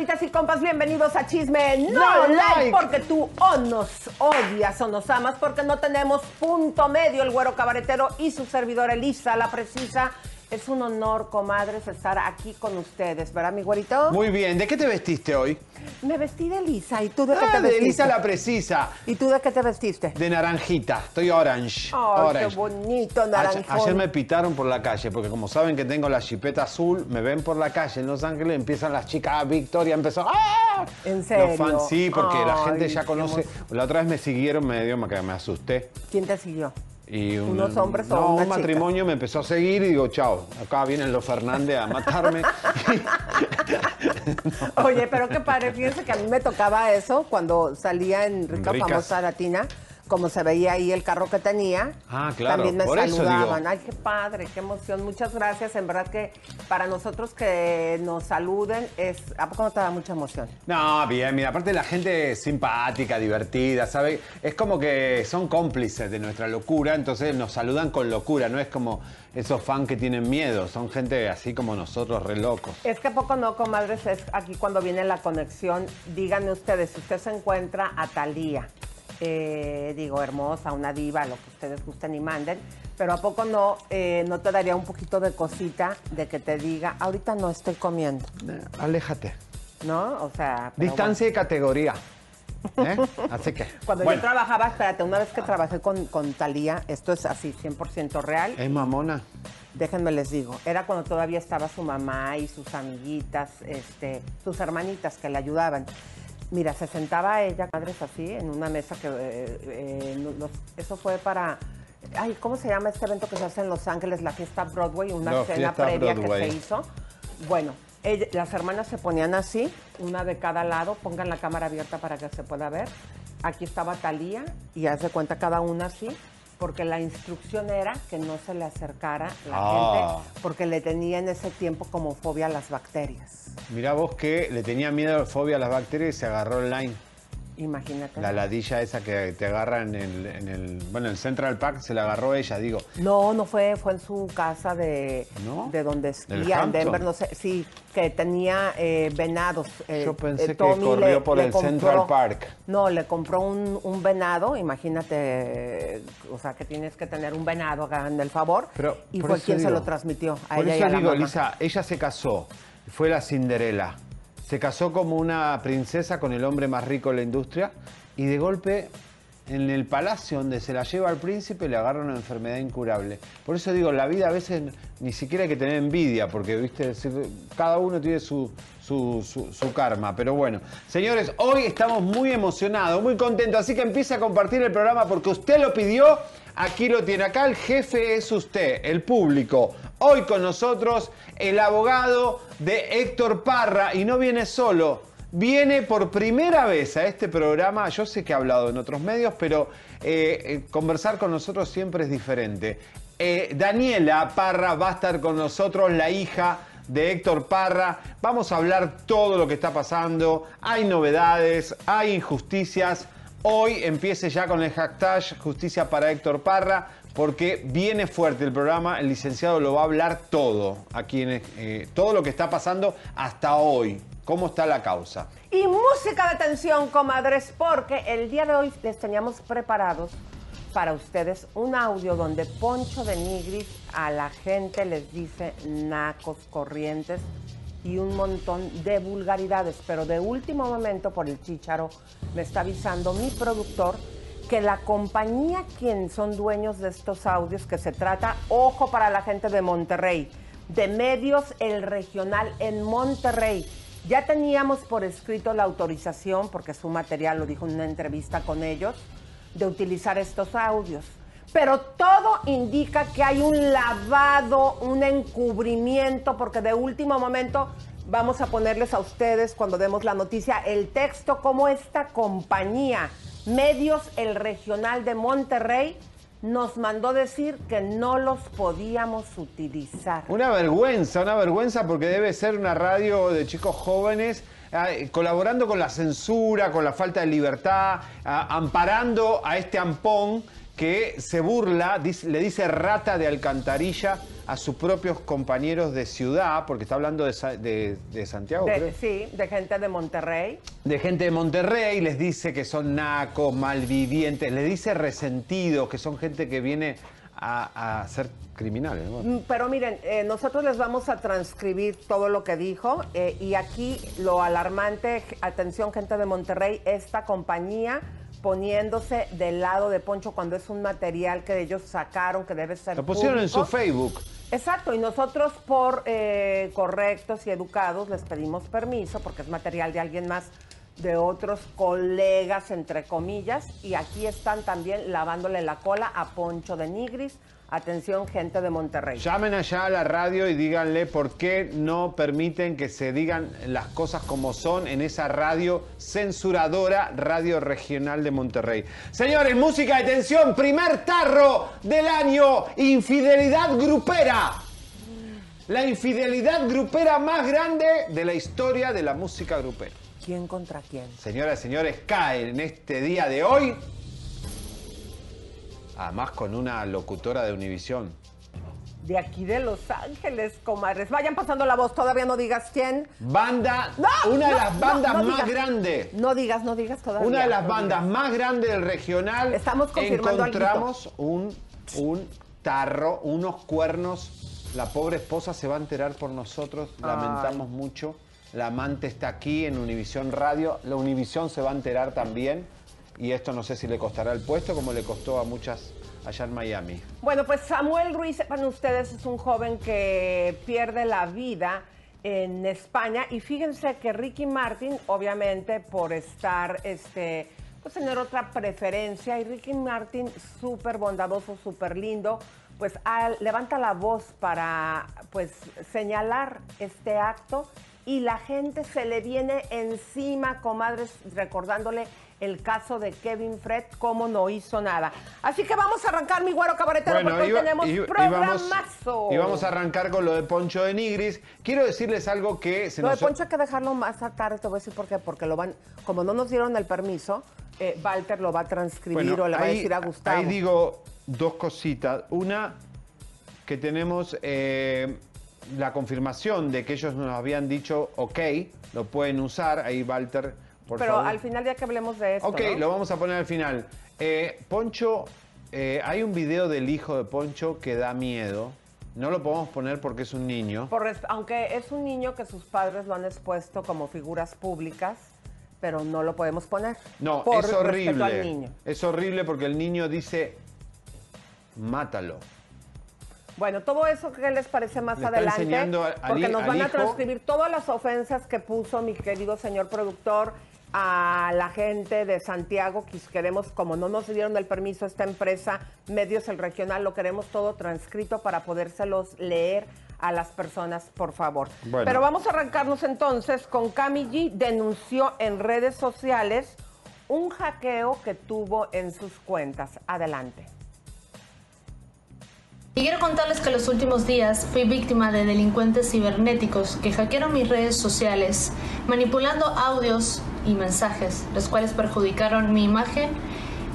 Comadritas y compas, bienvenidos a Chisme No, like, porque tú o nos odias o nos amas porque no tenemos punto medio el güero cabaretero y su servidor Elisa, la precisa. Es un honor, comadres, estar aquí con ustedes, ¿verdad, mi güerito? Muy bien, ¿de qué te vestiste hoy? Me vestí de Elisa, ¿y tú de qué Ah, te de? Elisa la precisa, ¿Y tú de qué te vestiste? de naranjita, estoy orange. Ay, orange. qué bonito, Ayer, naranjón. ayer me pitaron por la calle, porque como saben que tengo la chipeta azul, me ven por la calle en Los Ángeles, empiezan las chicas, ah, Victoria empezó, ¡ah! ¿En serio? Los fans, sí, porque la Ay, gente ya conoce. La otra vez me siguieron, me dio, me, me asusté. ¿Quién te siguió? Y un, ¿Unos hombres o no, una un chica? matrimonio me empezó a seguir y digo, chao, acá vienen los Fernández a matarme. Oye, pero qué padre, fíjense que a mí me tocaba eso cuando salía en Rica Ricas. Famosa Latina, como se veía ahí el carro que tenía. Ah, claro, También me por saludaban. Ay, qué padre, qué emoción. Muchas gracias. En verdad que para nosotros que nos saluden es. ¿A poco no te da mucha emoción? No, bien, mira, aparte la gente es simpática, divertida, ¿sabe? Es como que son cómplices de nuestra locura, entonces nos saludan con locura, no es como esos fans que tienen miedo, son gente así como nosotros, re locos. Es que a poco no, comadres, es aquí cuando viene la conexión. Díganme ustedes, si usted se encuentra a Talía, eh, digo, hermosa, una diva, lo que ustedes gusten y manden, pero a poco no, eh, no te daría un poquito de cosita de que te diga, ahorita no estoy comiendo, Eh, Aléjate. ¿no? O sea, Distancia y categoría. ¿eh? Así que. bueno. Cuando bueno, yo trabajaba, espérate, una vez que trabajé con, con Talía, esto es así, 100% real, Es mamona. Déjenme les digo, era cuando todavía estaba su mamá y sus amiguitas, este, sus hermanitas que le ayudaban. Mira, se sentaba ella, madres así, en una mesa que, eh, eh, los- eso fue para, ay, ¿cómo se llama este evento que se hace en Los Ángeles, la fiesta Broadway, una No, cena previa Broadway. que se hizo? Bueno, ella- las hermanas se ponían así, una de cada lado, pongan la cámara abierta para que se pueda ver. Aquí estaba Talía y haz de cuenta cada una así, porque la instrucción era que no se le acercara la Ah. gente, porque le tenía en ese tiempo como fobia a las bacterias. Mirá vos que le tenía miedo, fobia a las bacterias y se agarró online. Imagínate. La ladilla esa que te agarra en el, en el. Bueno, en el Central Park se la agarró ella, digo. No, no fue, fue en su casa de, ¿No? de donde ¿Del esquía, en? Denver, no sé, sí, que tenía eh, venados. eh, Yo pensé eh, que Tommy corrió por el Central Park. No, le compró un, un venado, imagínate, o sea, que tienes que tener un venado, hagan el favor, Pero, y fue quien se lo transmitió a Por ella y eso a la digo, mamá. Lisa, ella se casó, fue la Cinderela. Se casó como una princesa con el hombre más rico de la industria y de golpe en el palacio donde se la lleva al príncipe le agarra una enfermedad incurable. Por eso digo, la vida a veces ni siquiera hay que tener envidia, porque viste, cada uno tiene su, su, su- su karma. Pero bueno, señores, hoy estamos muy emocionados, muy contentos, así que empiece a compartir el programa porque usted lo pidió. Aquí lo tiene, acá el jefe es usted, el público. Hoy con nosotros el abogado de Héctor Parra y no viene solo, viene por primera vez a este programa. Yo sé que ha hablado en otros medios, pero eh, eh, conversar con nosotros siempre es diferente. Eh, Daniela Parra va a estar con nosotros, la hija de Héctor Parra. Vamos a hablar todo lo que está pasando. Hay novedades, hay injusticias. Hoy empiece ya con el hashtag Justicia para Héctor Parra, porque viene fuerte el programa. El licenciado lo va a hablar todo aquí en eh, todo lo que está pasando hasta hoy. ¿Cómo está la causa? Y música de tensión, comadres, porque el día de hoy les teníamos preparados para ustedes un audio donde Poncho de Nigris a la gente les dice nacos corrientes y un montón de vulgaridades. Pero de último momento, por el chicharo, me está avisando mi productor que la compañía quien son dueños de estos audios, que se trata, ojo para la gente de Monterrey, de Medios El Regional en Monterrey. Ya teníamos por escrito la autorización, porque su material lo dijo en una entrevista con ellos, de utilizar estos audios. Pero todo indica que hay un lavado, un encubrimiento, porque de último momento vamos a ponerles a ustedes, cuando demos la noticia, el texto, como esta compañía, Medios El Regional de Monterrey, nos mandó decir que no los podíamos utilizar. Una vergüenza, una vergüenza porque debe ser una radio de chicos jóvenes colaborando con la censura, con la falta de libertad, amparando a este ampón que se burla, le dice rata de alcantarilla a sus propios compañeros de ciudad, porque está hablando de, Santiago. Sí, de gente de Monterrey. De gente de Monterrey, les dice que son nacos, malvivientes, les dice resentidos, que son gente que viene a, ser criminales. Mm, pero miren, eh, nosotros les vamos a transcribir todo lo que dijo eh, y aquí lo alarmante, atención gente de Monterrey, esta compañía poniéndose del lado de Poncho cuando es un material que ellos sacaron que debe ser. Lo pusieron en su Facebook. Exacto, y nosotros por eh, correctos y educados les pedimos permiso porque es material de alguien más, de otros colegas, entre comillas, y aquí están también lavándole la cola a Poncho de Nigris Atención, gente de Monterrey. Llamen allá a la radio y díganle por qué no permiten que se digan las cosas como son en esa radio censuradora, Radio Regional de Monterrey. Señores, música de tensión, primer tarro del año, infidelidad grupera. La infidelidad grupera más grande de la historia de la música grupera. ¿Quién contra quién? Señoras y señores, cae en este día de hoy Además con una locutora de Univisión. De aquí de Los Ángeles, comadres. Vayan pasando la voz, todavía no digas quién. Banda, una de las bandas más grandes. No digas, no digas todavía. Una de las bandas más grandes del regional. Estamos confirmando Encontramos un, un tarro, unos cuernos. La pobre esposa se va a enterar por nosotros. Lamentamos mucho. La amante está aquí en Univisión Radio. La Univisión se va a enterar también y esto no sé si le costará el puesto como le costó a muchas allá en Miami. Bueno, pues Samuel Ruiz, sepan ustedes, es un joven que pierde la vida en España y fíjense que Ricky Martin, obviamente por estar, este, pues tener otra preferencia y Ricky Martin súper bondadoso, súper lindo, pues levanta la voz para pues señalar este acto y la gente se le viene encima, comadres, recordándole el caso de Kevin Fred, cómo no hizo nada. Así que vamos a arrancar, mi güero cabaretero, porque hoy tenemos programazo. Y vamos, a arrancar con lo de Poncho de Nigris. Quiero decirles algo que se lo de Poncho hay que dejarlo más tarde, te voy a decir por qué. Porque lo van, como no nos dieron el permiso, eh, Walter lo va a transcribir o le va a decir a Gustavo. Ahí digo dos cositas. Una, que tenemos... Eh, la confirmación de que ellos nos habían dicho, ok, lo pueden usar, ahí Walter, por Pero al final ya que hablemos de esto, Ok, lo vamos a poner al final. Eh, Poncho, eh, hay un video del hijo de Poncho que da miedo. No lo podemos poner porque es un niño. aunque es un niño que sus padres lo han expuesto como figuras públicas, pero no lo podemos poner. No, es horrible. Es horrible porque el niño dice, mátalo. Bueno, todo eso, ¿qué les parece más adelante? porque nos van a transcribir todas las ofensas que puso mi querido señor productor a la gente de Santiago, que queremos, como no nos dieron el permiso esta empresa, Medios el Regional, lo queremos todo transcrito para podérselos leer a las personas, por favor. Pero vamos a arrancarnos entonces con Cami G. Denunció en redes sociales un hackeo que tuvo en sus cuentas. Adelante. Y quiero contarles que en los últimos días fui víctima de delincuentes cibernéticos que hackearon mis redes sociales, manipulando audios y mensajes, los cuales perjudicaron mi imagen,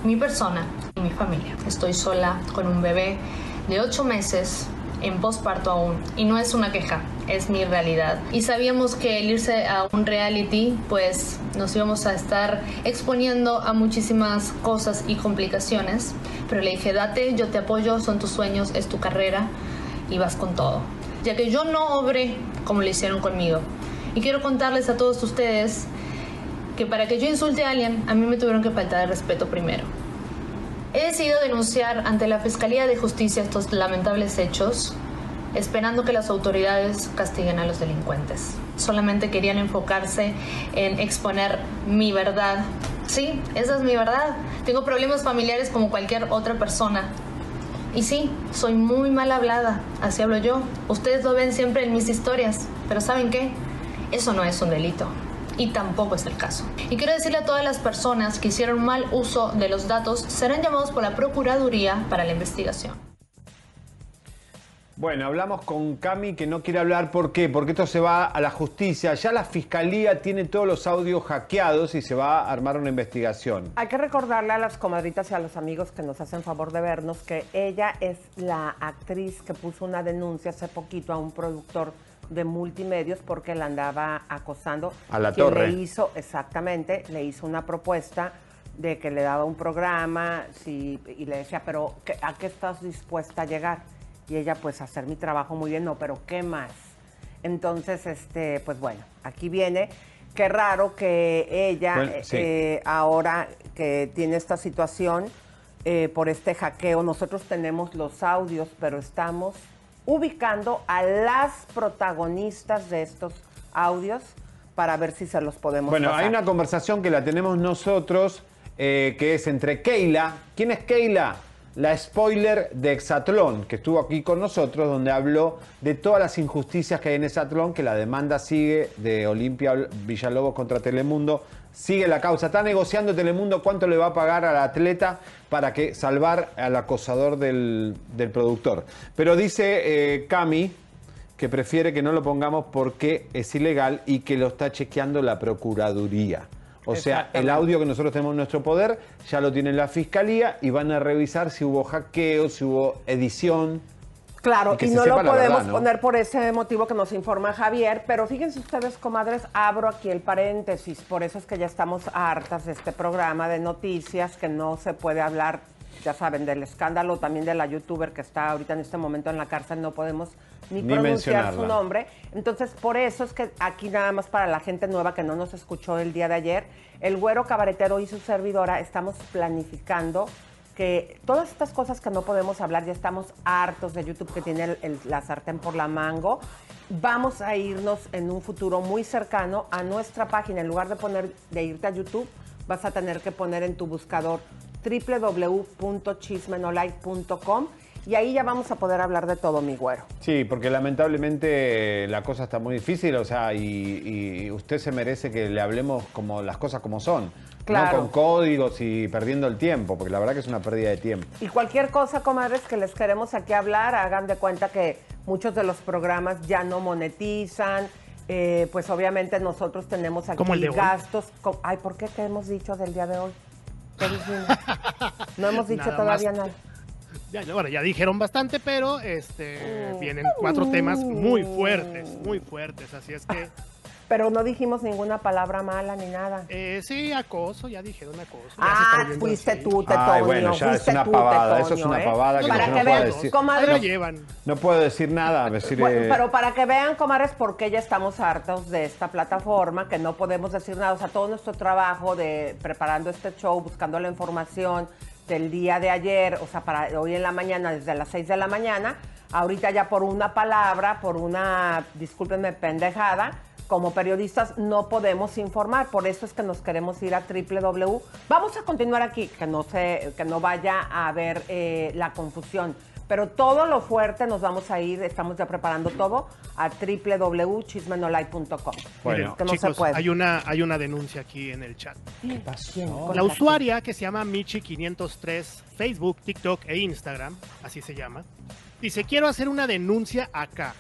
mi persona y mi familia. Estoy sola con un bebé de 8 meses en posparto aún y no es una queja, es mi realidad. Y sabíamos que el irse a un reality pues nos íbamos a estar exponiendo a muchísimas cosas y complicaciones, pero le dije, date, yo te apoyo, son tus sueños, es tu carrera y vas con todo. Ya que yo no obré como lo hicieron conmigo. Y quiero contarles a todos ustedes que para que yo insulte a alguien, a mí me tuvieron que faltar el respeto primero. He decidido denunciar ante la Fiscalía de Justicia estos lamentables hechos, esperando que las autoridades castiguen a los delincuentes. Solamente querían enfocarse en exponer mi verdad. Sí, esa es mi verdad. Tengo problemas familiares como cualquier otra persona. Y sí, soy muy mal hablada, así hablo yo. Ustedes lo ven siempre en mis historias, pero ¿saben qué? Eso no es un delito y tampoco es el caso. Y quiero decirle a todas las personas que hicieron mal uso de los datos, serán llamados por la Procuraduría para la investigación. Bueno, hablamos con Cami que no quiere hablar. ¿Por qué? Porque esto se va a la justicia. Ya la fiscalía tiene todos los audios hackeados y se va a armar una investigación. Hay que recordarle a las comadritas y a los amigos que nos hacen favor de vernos que ella es la actriz que puso una denuncia hace poquito a un productor de multimedios porque la andaba acosando. A la Quien torre. Le hizo, exactamente, le hizo una propuesta de que le daba un programa si, y le decía, pero ¿qué- ¿a qué estás dispuesta a llegar? Y ella, pues, hacer mi trabajo muy bien, no, pero ¿qué más? Entonces, este, pues bueno, aquí viene. Qué raro que ella, Bueno, sí. eh, ahora que tiene esta situación eh, por este hackeo, nosotros tenemos los audios, pero estamos ubicando a las protagonistas de estos audios para ver si se los podemos Bueno, pasar. hay una conversación que la tenemos nosotros, eh, que es entre Keila. ¿Quién es Keila? La spoiler de Exatlón, que estuvo aquí con nosotros, donde habló de todas las injusticias que hay en Exatlón, que la demanda sigue de Olimpia Villalobos contra Telemundo. Sigue la causa. Está negociando Telemundo cuánto le va a pagar al atleta para que salvar al acosador del, del productor. Pero dice eh, Cami, que prefiere que no lo pongamos porque es ilegal y que lo está chequeando la Procuraduría. O sea, el audio que nosotros tenemos en nuestro poder ya lo tiene la Fiscalía y van a revisar si hubo hackeo, si hubo edición. Claro, Y no lo podemos verdad, ¿no? poner por ese motivo que nos informa Javier, pero fíjense ustedes, comadres, abro aquí el paréntesis, por eso es que ya estamos hartas de este programa de noticias que no se puede hablar, ya saben, del escándalo también de la youtuber que está ahorita en este momento en la cárcel, no podemos ni, Ni pronunciar su nombre. Entonces, por eso es que aquí nada más para la gente nueva que no nos escuchó el día de ayer, el güero cabaretero y su servidora estamos planificando que todas estas cosas que no podemos hablar, ya estamos hartos de YouTube que tiene la sartén por la mango. Vamos a irnos en un futuro muy cercano a nuestra página. En lugar de poner de irte a YouTube, vas a tener que poner en tu buscador www.chismenolive.com y ahí ya vamos a poder hablar de todo, mi güero. Sí, porque lamentablemente la cosa está muy difícil, o sea, y, y usted se merece que le hablemos como las cosas como son. Claro. No con códigos y perdiendo el tiempo, porque la verdad que es una pérdida de tiempo. Y cualquier cosa, comadres, que les queremos aquí hablar, hagan de cuenta que muchos de los programas ya no monetizan. eh, pues obviamente nosotros tenemos aquí el gastos. Ay, ¿por qué? ¿Qué hemos dicho del día de hoy? No hemos dicho Nada todavía más. nada. Ya, bueno, ya dijeron bastante, pero este Mm. vienen cuatro temas muy fuertes, muy fuertes. Así es que, Pero no dijimos ninguna palabra mala ni nada. eh, sí, acoso, ya dijeron acoso. ya se Ah, fuiste así. tú, Tetoño. Ay, bueno, ya es fuiste una tú, pavada, eso es una ¿eh? pavada que Para no que vean, decir. Comadres, llevan. No puedo decir nada, decir, Bueno, eh, pero para que vean, comadres, por qué ya estamos hartos de esta plataforma, que no podemos decir nada. O sea, todo nuestro trabajo de preparando este show, buscando la información del día de ayer, o sea, para hoy en la mañana, desde las 6 de la mañana, ahorita ya por una palabra, por una, discúlpenme, pendejada, como periodistas no podemos informar, por eso es que nos queremos ir a www. Vamos a continuar aquí, que no se, que no vaya a haber eh, la confusión. Pero todo lo fuerte nos vamos a ir, estamos ya preparando todo a www.chismenolay.com. Bueno, que no Chicos, se puede. hay una, hay una denuncia aquí en el chat. ¿Quién? La usuaria que se llama Michi503, Facebook, TikTok e Instagram, así se llama, dice, quiero hacer una denuncia acá.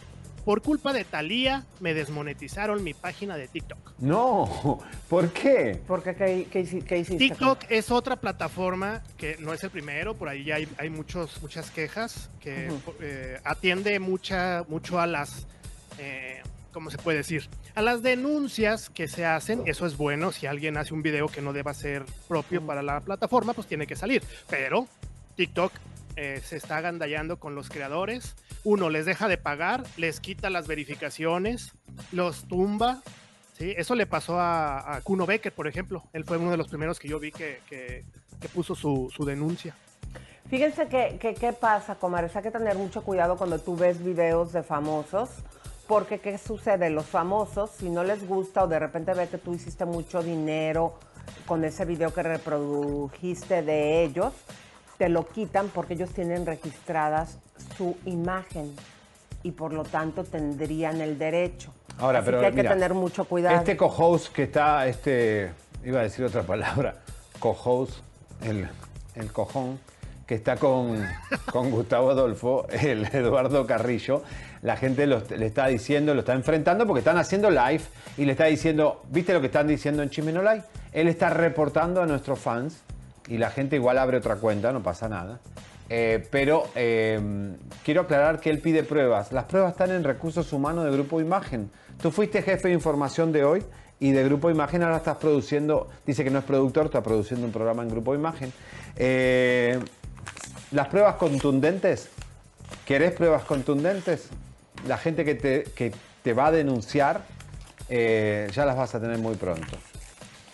Por culpa de Thalía me desmonetizaron mi página de TikTok. no, ¿por qué? ¿Por qué? ¿Qué, qué hici- qué hiciste? TikTok es otra plataforma que no es el primero, por ahí ya hay, hay muchos, muchas quejas, que eh, atiende mucha, mucho a las, eh, ¿cómo se puede decir? A las denuncias que se hacen, eso es bueno, si alguien hace un video que no deba ser propio para la plataforma, pues tiene que salir, pero TikTok eh, se está agandallando con los creadores uno, les deja de pagar, les quita las verificaciones, los tumba. ¿sí? Eso le pasó a, Kuno Becker, por ejemplo. Él fue uno de los primeros que yo vi que, que, puso su, su, denuncia. Fíjense que, qué pasa, comadres. Hay que tener mucho cuidado cuando tú ves videos de famosos. Porque, ¿qué sucede? Los famosos, si no les gusta o de repente ve que tú hiciste mucho dinero con ese video que reprodujiste de ellos, te lo quitan porque ellos tienen registradas su imagen y por lo tanto tendrían el derecho. Ahora, pero hay que tener mucho cuidado. Este co-host que está, este, iba a decir otra palabra, co-host, el, el cojón, que está con, con Gustavo Adolfo, el Eduardo Carrillo, la gente le está diciendo, lo está enfrentando porque están haciendo live y le está diciendo, ¿viste lo que están diciendo en Chimeno Live? Él está reportando a nuestros fans y la gente igual abre otra cuenta, no pasa nada. Eh, pero eh, quiero aclarar que él pide pruebas. Las pruebas están en recursos humanos de Grupo Imagen. Tú fuiste jefe de información de hoy y de Grupo Imagen ahora estás produciendo, dice que no es productor, está produciendo un programa en Grupo Imagen. Eh, las pruebas contundentes, ¿querés pruebas contundentes? La gente que te, que te va a denunciar ya las vas a tener muy pronto.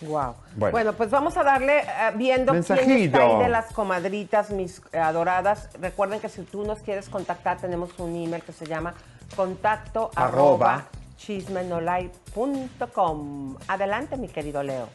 Wow. Bueno. pues vamos a darle eh, viendo quién está ahí de las comadritas, mis adoradas. Recuerden que si tú nos quieres contactar, tenemos un email que se llama contacto arroba, Adelante, mi querido Leo.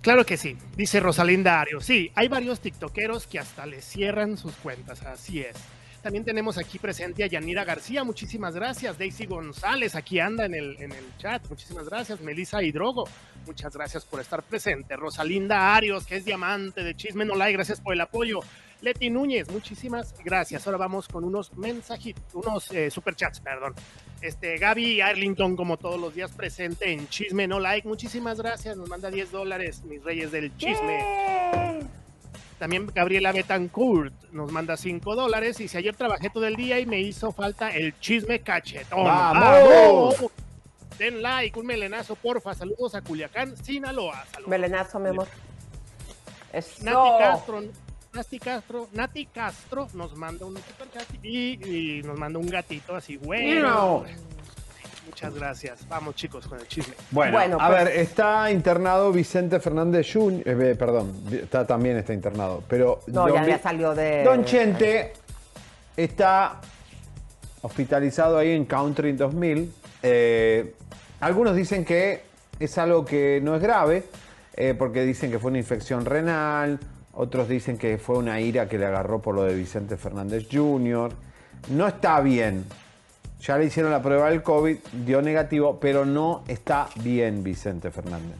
Claro que sí, dice Rosalinda Ario. Sí, hay varios tiktokeros que hasta les cierran sus cuentas, así es. También tenemos aquí presente a Yanira García, muchísimas gracias. Daisy González, aquí anda en el, en el chat, muchísimas gracias. Melissa Hidrogo, muchas gracias por estar presente. Rosalinda Arios, que es diamante de Chisme No Like, gracias por el apoyo. Leti Núñez, muchísimas gracias. Ahora vamos con unos mensajitos, unos eh, superchats, perdón. Este, Gaby Arlington, como todos los días, presente en Chisme No Like. Muchísimas gracias. Nos manda 10 dólares, mis reyes del chisme. También Gabriela Betancourt nos manda 5 dólares. Y si ayer trabajé todo el día y me hizo falta el chisme cachetón. ¡Vamos! Den like, un melenazo, porfa. Saludos a Culiacán, Sinaloa. Saludos. Melenazo, mi amor. Nati Castro, Nati Castro, Nati Castro nos manda un super y, y nos manda un gatito así, bueno. Muchas gracias. Vamos, chicos, con el chisme. Bueno, a pues- ver, está internado Vicente Fernández Jr., eh, perdón, está, también está internado, pero... No, ya, salió de... Don Chente está hospitalizado ahí en Country 2000. Eh, algunos dicen que es algo que no es grave, eh, porque dicen que fue una infección renal, otros dicen que fue una ira que le agarró por lo de Vicente Fernández Jr. No está bien, ya le hicieron la prueba del COVID, dio negativo, pero no está bien Vicente Fernández.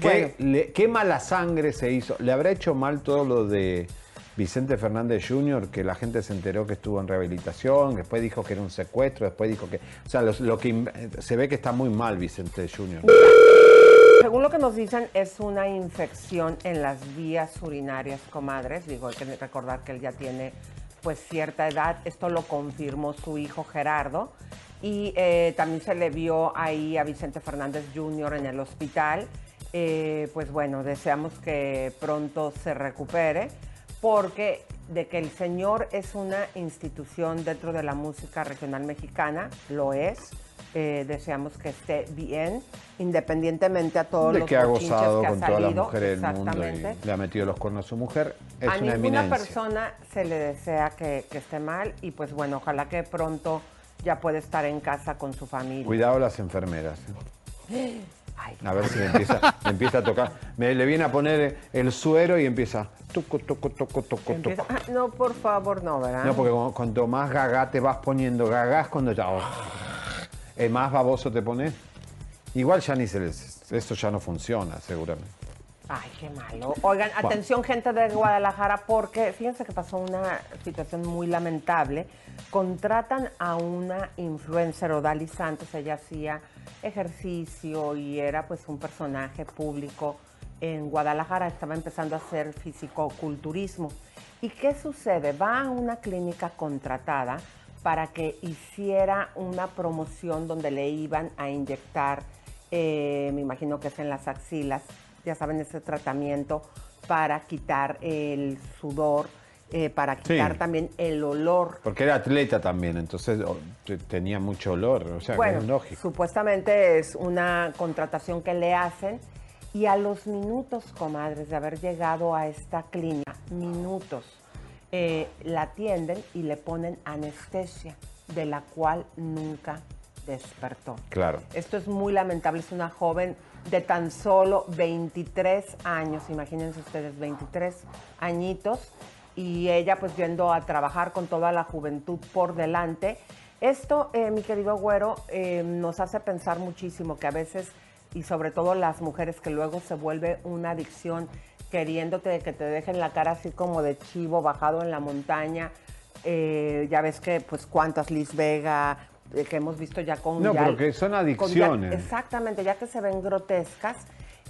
¿Qué, mala sangre se hizo? ¿Le habrá hecho mal todo lo de Vicente Fernández Jr., que la gente se enteró que estuvo en rehabilitación, después dijo que era un secuestro, después dijo que... O sea, lo, que se ve que está muy mal Vicente Jr. Según lo que nos dicen, es una infección en las vías urinarias, comadres. Digo, hay que recordar que él ya tiene pues cierta edad. Esto lo confirmó su hijo Gerardo. Y eh, también se le vio ahí a Vicente Fernández Jr. en el hospital. Eh, pues bueno, deseamos que pronto se recupere, porque de que el señor es una institución dentro de la música regional mexicana, lo es eh, deseamos que esté bien, independientemente a todos los que ha gozado con todas las mujeres del mundo y le ha metido los cuernos a su mujer. Es a una ninguna persona se le desea que, esté mal y pues bueno, ojalá que pronto ya pueda estar en casa con su familia. Cuidado las enfermeras. ¿eh? a ver si empieza, empieza a tocar. Me, le viene a poner el suero y empieza. Toco, toco, toco, toco, toco. Ah, no, por favor, no, ¿verdad? No, porque cuanto más gaga te vas poniendo, gagas cuando ya más baboso te pone. Igual ya ni se les, esto ya no funciona, seguramente. Ay, qué malo. Oigan, atención gente de Guadalajara, porque fíjense que pasó una situación muy lamentable. Contratan a una influencer, Odali Santos, ella hacía ejercicio y era pues un personaje público en Guadalajara, estaba empezando a hacer fisicoculturismo. ¿Y qué sucede? Va a una clínica contratada para que hiciera una promoción donde le iban a inyectar, eh, me imagino que es en las axilas, ya saben, ese tratamiento para quitar el sudor eh, para quitar Sí. también el olor. Porque era atleta también, entonces o, tenía mucho olor, o sea, Bueno, es lógico. supuestamente es una contratación que le hacen y a los minutos, comadres, de haber llegado a esta clínica, minutos, eh, la atienden y le ponen anestesia, de la cual nunca despertó. Claro. Esto es muy lamentable, es una joven de tan solo 23 años, imagínense ustedes, 23 añitos, y ella pues yendo a trabajar con toda la juventud por delante. Esto, eh, mi querido güero, eh, nos hace pensar muchísimo que a veces, y sobre todo las mujeres, que luego se vuelve una adicción queriéndote que te dejen la cara así como de chivo bajado en la montaña. Eh, ya ves que, pues, cuántas Liz Vega, que hemos visto ya con No, ya- pero que son ya- adicciones. exactamente, ya que se ven grotescas,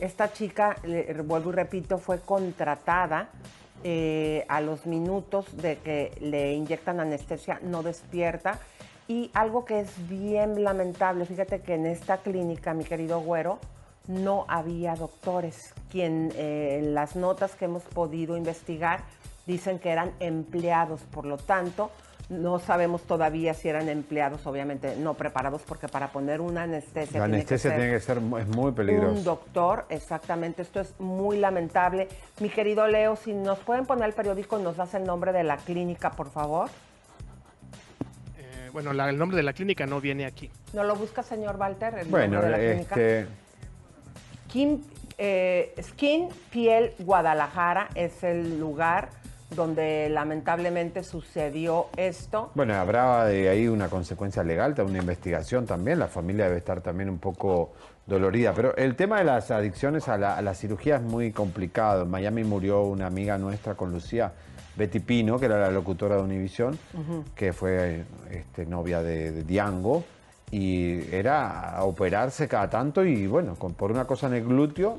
esta chica, le- vuelvo y repito, fue contratada eh, a los minutos de que le inyectan anestesia, no despierta. Y algo que es bien lamentable, fíjate que en esta clínica, mi querido güero, no había doctores. Quien eh, las notas que hemos podido investigar dicen que eran empleados, por lo tanto, no sabemos todavía si eran empleados, obviamente no preparados, porque para poner una anestesia, La tiene que anestesia ser tiene que ser, es muy un peligroso. doctor, exactamente. Esto es muy lamentable. Mi querido Leo, si nos pueden poner el periódico nos das el nombre de la clínica, por favor. Eh, bueno, la- el nombre de la clínica no viene aquí. ¿No lo busca, señor Walter? El Bueno, nombre de la clínica. este, Skin, eh, Skin Piel Guadalajara es el lugar donde lamentablemente sucedió esto. bueno, habrá de ahí una consecuencia legal, una investigación también, la familia debe estar también un poco dolorida, pero el tema de las adicciones a la, a la cirugía es muy complicado. En Miami murió una amiga nuestra con Lucía Betty Pino, que era la locutora de Univisión, que fue este, novia de, de Diango, y era a operarse cada tanto y bueno, con- por una cosa en el glúteo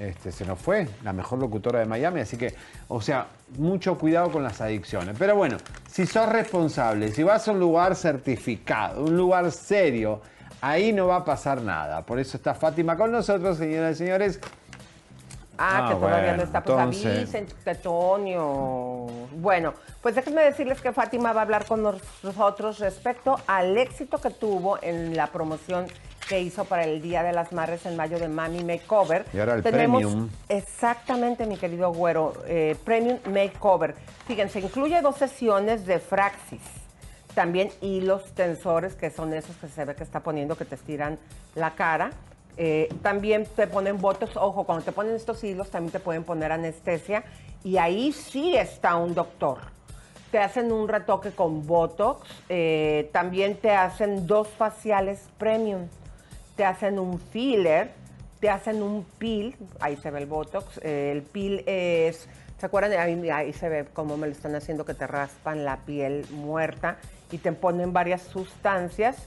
este, se nos fue la mejor locutora de Miami, así que, o sea, mucho cuidado con las adicciones. Pero bueno, si sos responsable, si vas a un lugar certificado, un lugar serio, ahí no va a pasar nada. Por eso está Fátima con nosotros, señoras y señores. Ah, Ah, que todavía bueno, no está, pues entonces- avisen, Tetonio. Bueno, pues déjenme decirles que Fátima va a hablar con nosotros respecto al éxito que tuvo en la promoción que hizo para el Día de las Madres en mayo de Mami Makeover. Y ahora el Tenemos Premium. Exactamente, mi querido güero, eh, Premium Makeover. Fíjense, incluye dos sesiones de Fraxis. También hilos tensores, que son esos que se ve que está poniendo, que te estiran la cara. Eh, también te ponen botox, ojo, cuando te ponen estos hilos también te pueden poner anestesia y ahí sí está un doctor. Te hacen un retoque con botox, eh, también te hacen dos faciales premium, te hacen un filler, te hacen un peel, ahí se ve el botox, eh, el peel es, ¿se acuerdan? Ahí, se ve cómo me lo están haciendo que te raspan la piel muerta y te ponen varias sustancias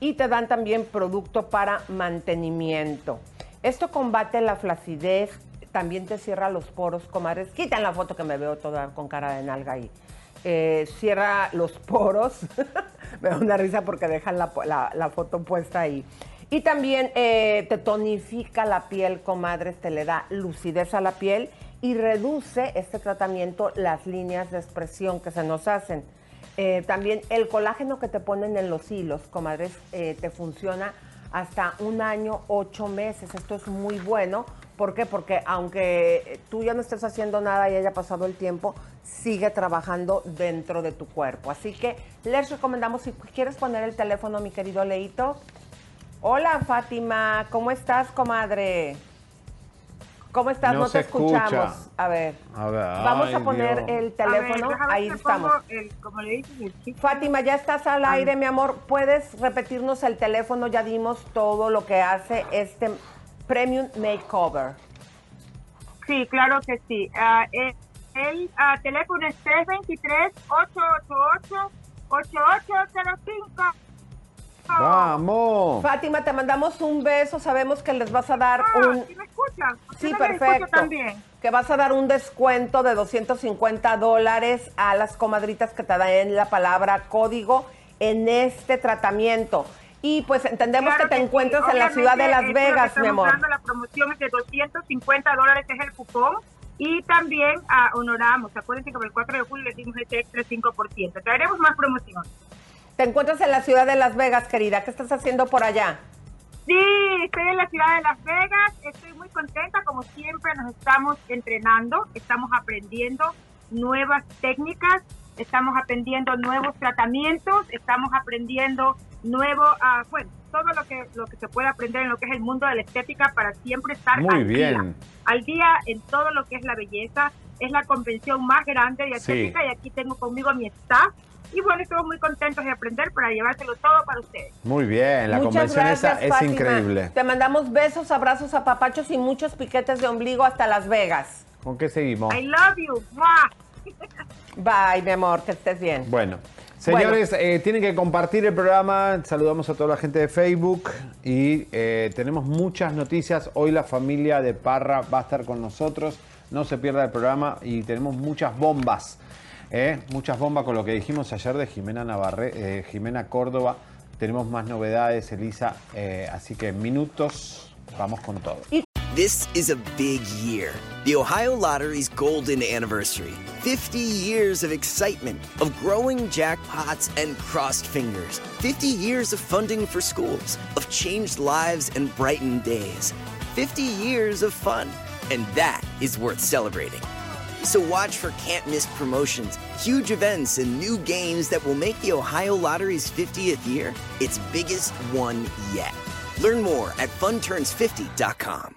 y te dan también producto para mantenimiento. Esto combate la flacidez, también te cierra los poros, comadres. Quitan la foto que me veo toda con cara de nalga ahí. Eh, cierra los poros. me da una risa porque dejan la foto puesta ahí. Y también eh, te tonifica la piel, comadres, te le da lucidez a la piel y reduce este tratamiento las líneas de expresión que se nos hacen. Eh, también el colágeno que te ponen en los hilos, comadres, eh, te funciona hasta un año, ocho meses. Esto es muy bueno. ¿Por qué? Porque aunque tú ya no estés haciendo nada y haya pasado el tiempo, sigue trabajando dentro de tu cuerpo. Así que les recomendamos, si quieres poner el teléfono, mi querido Leito. Hola, Fátima. ¿Cómo estás, comadre? ¿Cómo estás? No No, te escuchamos. escucha. A ver. A ver, Vamos ay, a poner Dios. el teléfono. A ver, Ahí estamos. el- como le dices, el. Fátima, ya estás al aire, mi amor. ¿Puedes repetirnos el teléfono? Ya dimos todo lo que hace este Premium Makeover. Sí, claro que sí. Ah, el el, ah, teléfono es 323-888-8805. ¡Vamos! Fátima, te mandamos un beso. Sabemos que les vas a dar Ah, un... ¿sí me escuchan? Sí, perfecto. también. Que vas a dar un descuento de 250 dólares a las comadritas que te den la palabra código en este tratamiento. Y pues entendemos Claro que te sí. encuentras en la ciudad de Las Vegas, mi amor. dando, la promoción es de 250 dólares, que es el cupón. Y también ah, honoramos, acuérdense que el 4 de julio le dimos ese extra 5%. Traeremos más promoción. Te encuentras en la ciudad de Las Vegas, querida. ¿Qué estás haciendo por allá? Sí, estoy en la ciudad de Las Vegas. Estoy muy contenta. Como siempre, nos estamos entrenando, estamos aprendiendo nuevas técnicas, estamos aprendiendo nuevos tratamientos, estamos aprendiendo nuevo, ah, bueno, todo lo que lo que se puede aprender en lo que es el mundo de la estética para siempre estar Muy al bien. día, al día en todo lo que es la belleza. Es la convención más grande de Sí. estética y aquí tengo conmigo mi staff. Y bueno, estamos muy contentos de aprender para llevárselo todo para ustedes. Muy bien, la Muchas convención esa es Fátima. increíble. Te mandamos besos, abrazos, apapachos y muchos piquetes de ombligo hasta Las Vegas. ¿Con qué seguimos? I love you. ¡Mua! Bye, mi amor, que estés bien. Bueno, señores, eh, tienen que compartir el programa. Saludamos a toda la gente de Facebook y eh, tenemos muchas noticias. Hoy la familia de Parra va a estar con nosotros. No se pierda el programa y tenemos muchas bombas. Eh, muchas bombas con lo que dijimos ayer de Jimena Navarre, eh, Jimena Córdoba. Tenemos más novedades, Elisa. eh, así que minutos vamos con todo. This is a big year. The Ohio Lottery's golden anniversary. 50 years of excitement, of growing jackpots and crossed fingers. 50 years of funding for schools, of changed lives and brightened days. 50 years of fun. And that is worth celebrating. So watch for can't miss promotions, huge events, and new games that will make the Ohio Lottery's 50th year its biggest one yet. Learn more at funturns50.com.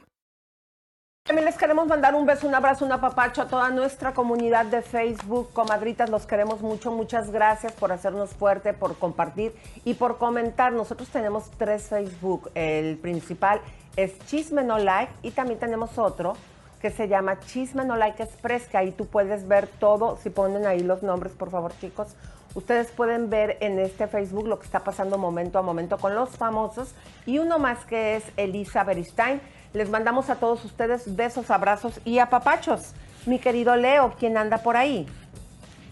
También les queremos mandar un beso, un abrazo, un apapacho a toda nuestra comunidad de Facebook. Comadritas, los queremos mucho. Muchas gracias por hacernos fuerte, por compartir y por comentar. Nosotros tenemos tres Facebook. El principal es Chisme No Like y también tenemos otro que se llama Chisme No Like Express, que ahí tú puedes ver todo. Si ponen ahí los nombres, por favor, chicos. Ustedes pueden ver en este Facebook lo que está pasando momento a momento con los famosos. Y uno más que es Elisa Beristain. Les mandamos a todos ustedes besos, abrazos y apapachos. Mi querido Leo, ¿quién anda por ahí?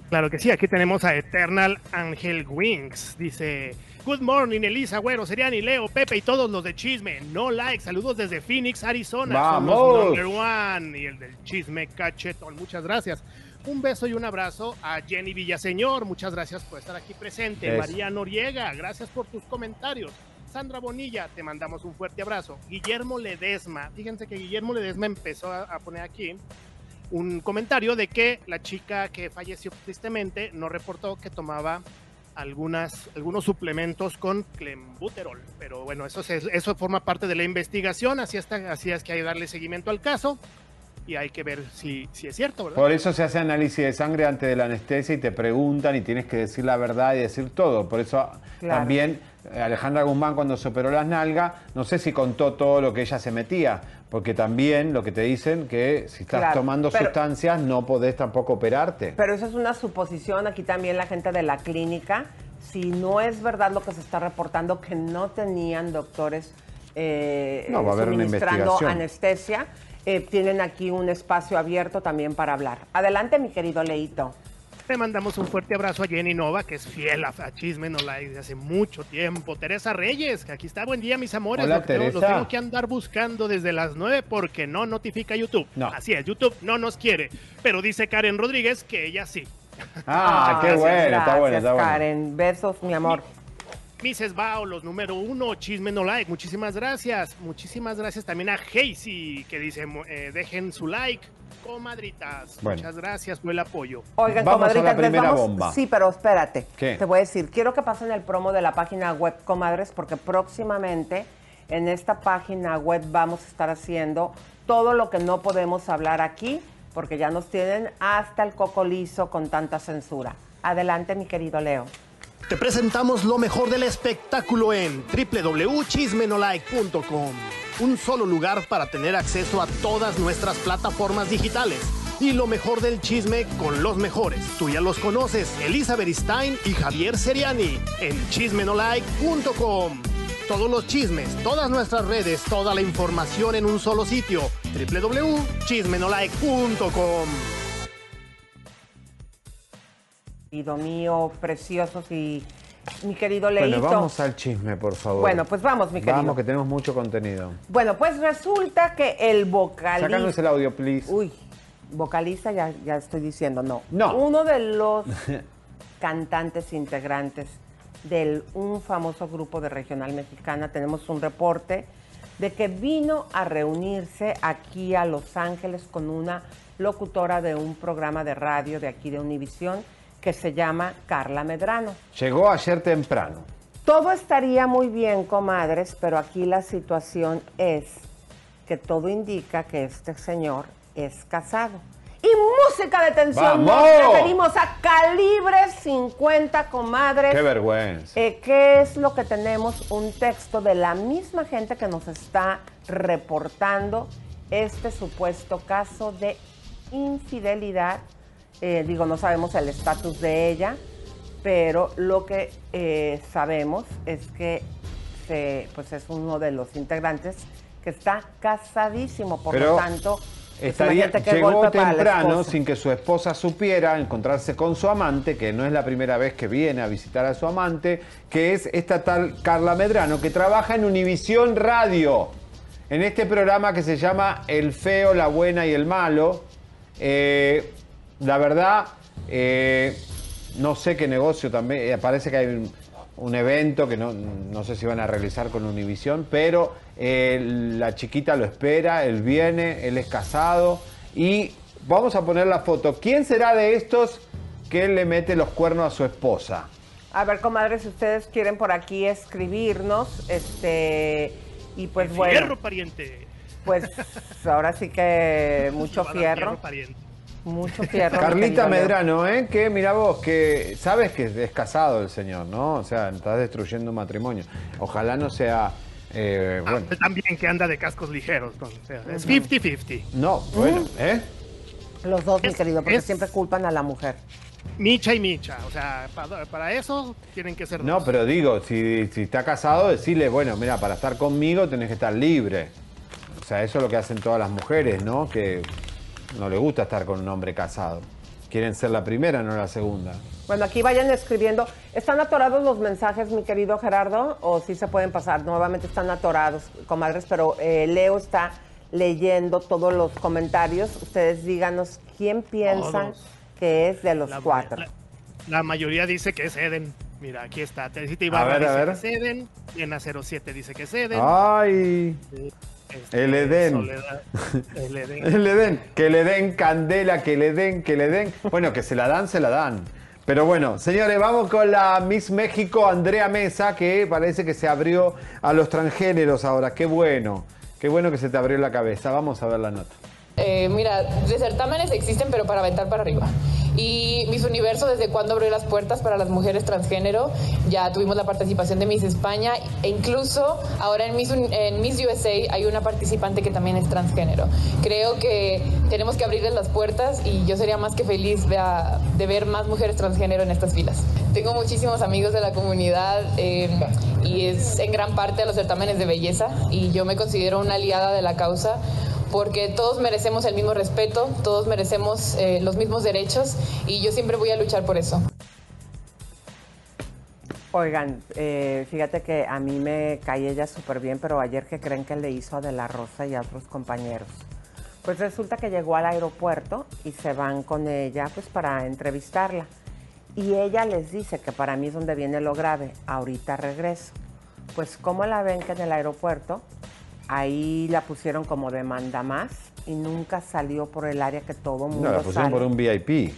Claro que sí, aquí tenemos a Eternal Angel Wings. Dice, Good morning, Elisa, Güero, Seriani, Leo, Pepe y todos los de Chisme. No like, saludos desde Phoenix, Arizona. ¡Vamos! Somos number one. Y el del Chisme Cachetón, muchas gracias. Un beso y un abrazo a Jenny Villaseñor, muchas gracias por estar aquí presente. Eso. María Noriega, gracias por tus comentarios. Sandra Bonilla, te mandamos un fuerte abrazo. Guillermo Ledesma, fíjense que Guillermo Ledesma empezó a, a poner aquí un comentario de que la chica que falleció tristemente no reportó que tomaba algunas, algunos suplementos con clenbuterol. Pero bueno, eso, se- eso forma parte de la investigación, así, está, así es que hay que darle seguimiento al caso y hay que ver si, si es cierto, ¿verdad? Por eso se hace análisis de sangre antes de la anestesia y te preguntan y tienes que decir la verdad y decir todo. Por eso Claro. también eh, Alejandra Guzmán cuando se operó las nalgas, no sé si contó todo lo que ella se metía, porque también lo que te dicen que si estás Claro, tomando pero- sustancias no podés tampoco operarte. Pero eso es una suposición. Aquí también la gente de la clínica, si no es verdad lo que se está reportando, que no tenían doctores eh, No, va a haber una suministrando anestesia, eh, tienen aquí un espacio abierto también para hablar. Adelante, mi querido Leito. Le mandamos un fuerte abrazo a Jenny Nova, que es fiel a, a Chisme No Like desde hace mucho tiempo. Teresa Reyes, que aquí está. Buen día, mis amores. Hola, Los tengo- los Teresa. tengo que andar buscando desde las 9 porque no notifica YouTube. No. Así es, YouTube no nos quiere. Pero dice Karen Rodríguez que ella sí. Ah, qué bueno, está gracias, bueno, está bueno. Karen, besos, mi amor. Mises Bao, los número uno, Chisme No Like. Muchísimas gracias. Muchísimas gracias también a Hazy, que dice, eh, dejen su like. Comadritas, Bueno. muchas gracias por el apoyo. Oigan, Vamos a la comadritas, primera vamos- bomba. Sí, pero espérate. ¿Qué? Te voy a decir, quiero que pasen el promo de la página web Comadres, porque próximamente en esta página web vamos a estar haciendo todo lo que no podemos hablar aquí, porque ya nos tienen hasta el coco liso con tanta censura. Adelante, mi querido Leo. Te presentamos lo mejor del espectáculo en www.chismenolike.com. Un solo lugar para tener acceso a todas nuestras plataformas digitales. Y lo mejor del chisme con los mejores. Tú ya los conoces, Elisa Beristain y Javier Seriani en chismenolike.com. Todos los chismes, todas nuestras redes, toda la información en un solo sitio. www.chismenolike.com. Querido mío, preciosos y mi querido Leito. Bueno, vamos al chisme, por favor. Bueno, pues vamos, mi querido. Vamos, que tenemos mucho contenido. Bueno, pues resulta que el vocalista... Sácanos el audio, please. Uy, vocalista, ya, ya estoy diciendo, no. No. Uno de los cantantes integrantes de un famoso grupo de regional mexicana, tenemos un reporte de que vino a reunirse aquí a Los Ángeles con una locutora de un programa de radio de aquí de Univisión que se llama Carla Medrano. Llegó ayer temprano. Todo estaría muy bien, comadres, pero aquí la situación es que todo indica que este señor es casado. Y música de tensión, nos ¡Vamos! referimos a calibre 50, comadres. Qué vergüenza. Eh, ¿Qué es lo que tenemos? Un texto de la misma gente que nos está reportando este supuesto caso de infidelidad. Eh, digo, no sabemos el estatus de ella, pero lo que eh, sabemos es que se- pues es uno de los integrantes que está casadísimo, por Pero lo tanto, Estaría, qué llegó temprano sin que su esposa supiera encontrarse con su amante, que no es la primera vez que viene a visitar a su amante, que es esta tal Carla Medrano, que trabaja en Univisión Radio, en este programa que se llama El Feo, la Buena y el Malo. Eh, la verdad, eh, no sé qué negocio también, eh, parece que hay un, un evento que no, no sé si van a realizar con Univisión, pero eh, la chiquita lo espera, él viene, él es casado y vamos a poner la foto. ¿Quién será de estos que le mete los cuernos a su esposa? A ver, comadres, si ustedes quieren por aquí escribirnos, este, y pues bueno, Fierro, pariente. pues ahora sí que mucho a fierro, pariente. Mucho fierro. Carlita. Medrano, ¿eh? Que mira vos, que sabes que es casado el señor, ¿no? O sea, estás destruyendo un matrimonio. Ojalá no sea, eh, Ah, bueno, él también que anda de cascos ligeros. con- o sea, es 50-50. no, bueno, ¿eh? Los dos, mi querido, porque es- siempre culpan a la mujer. Micha y Micha. O sea, para, para eso tienen que ser No, dos. pero digo, si, si está casado, decirle, bueno, mira, para estar conmigo tenés que estar libre. O sea, eso es lo que hacen todas las mujeres, ¿no? Que no les gusta estar con un hombre casado. Quieren ser la primera, no la segunda. Bueno, aquí vayan escribiendo. ¿Están atorados los mensajes, mi querido Gerardo? ¿O sí se pueden pasar? Nuevamente están atorados, comadres, pero eh, Leo está leyendo todos los comentarios. Ustedes díganos quién piensan Todos. que es de los La- cuatro. La, la mayoría dice que es Eden. Mira, aquí está. Teresita A Ibarra ver, a dice ver. que es Eden. Diana 07 dice que es Eden. ¡Ay! Este, el Edén. Soledad, el Edén. Que le den, que le den candela, que le den, que le den. Bueno, que se la dan, se la dan. Pero bueno, señores, vamos con la Miss México Andrea Mesa, que parece que se abrió a los transgéneros ahora. Qué bueno, qué bueno que se te abrió la cabeza. Vamos a ver la nota. Eh, mira, certámenes existen, pero para aventar para arriba. Y Miss Universo, desde cuando abrió las puertas para las mujeres transgénero, ya tuvimos la participación de Miss España e incluso ahora en Miss, en Miss USA hay una participante que también es transgénero. Creo que tenemos que abrirles las puertas y yo sería más que feliz de ver más mujeres transgénero en estas filas. Tengo muchísimos amigos de la comunidad eh, y es en gran parte a los certámenes de belleza y yo me considero una aliada de la causa porque todos merecemos el mismo respeto, todos merecemos eh, los mismos derechos y yo siempre voy a luchar por eso. Oigan, eh, fíjate que a mí me cae ella súper bien, pero ayer que creen que le hizo a De La Rosa y a otros compañeros. Pues resulta que llegó al aeropuerto y se van con ella pues para entrevistarla. Y ella les dice que para mí es donde viene lo grave, ahorita regreso. Pues como la ven que en el aeropuerto, ahí la pusieron como demanda más y nunca salió por el área que todo mundo No, la pusieron sale. por un VIP.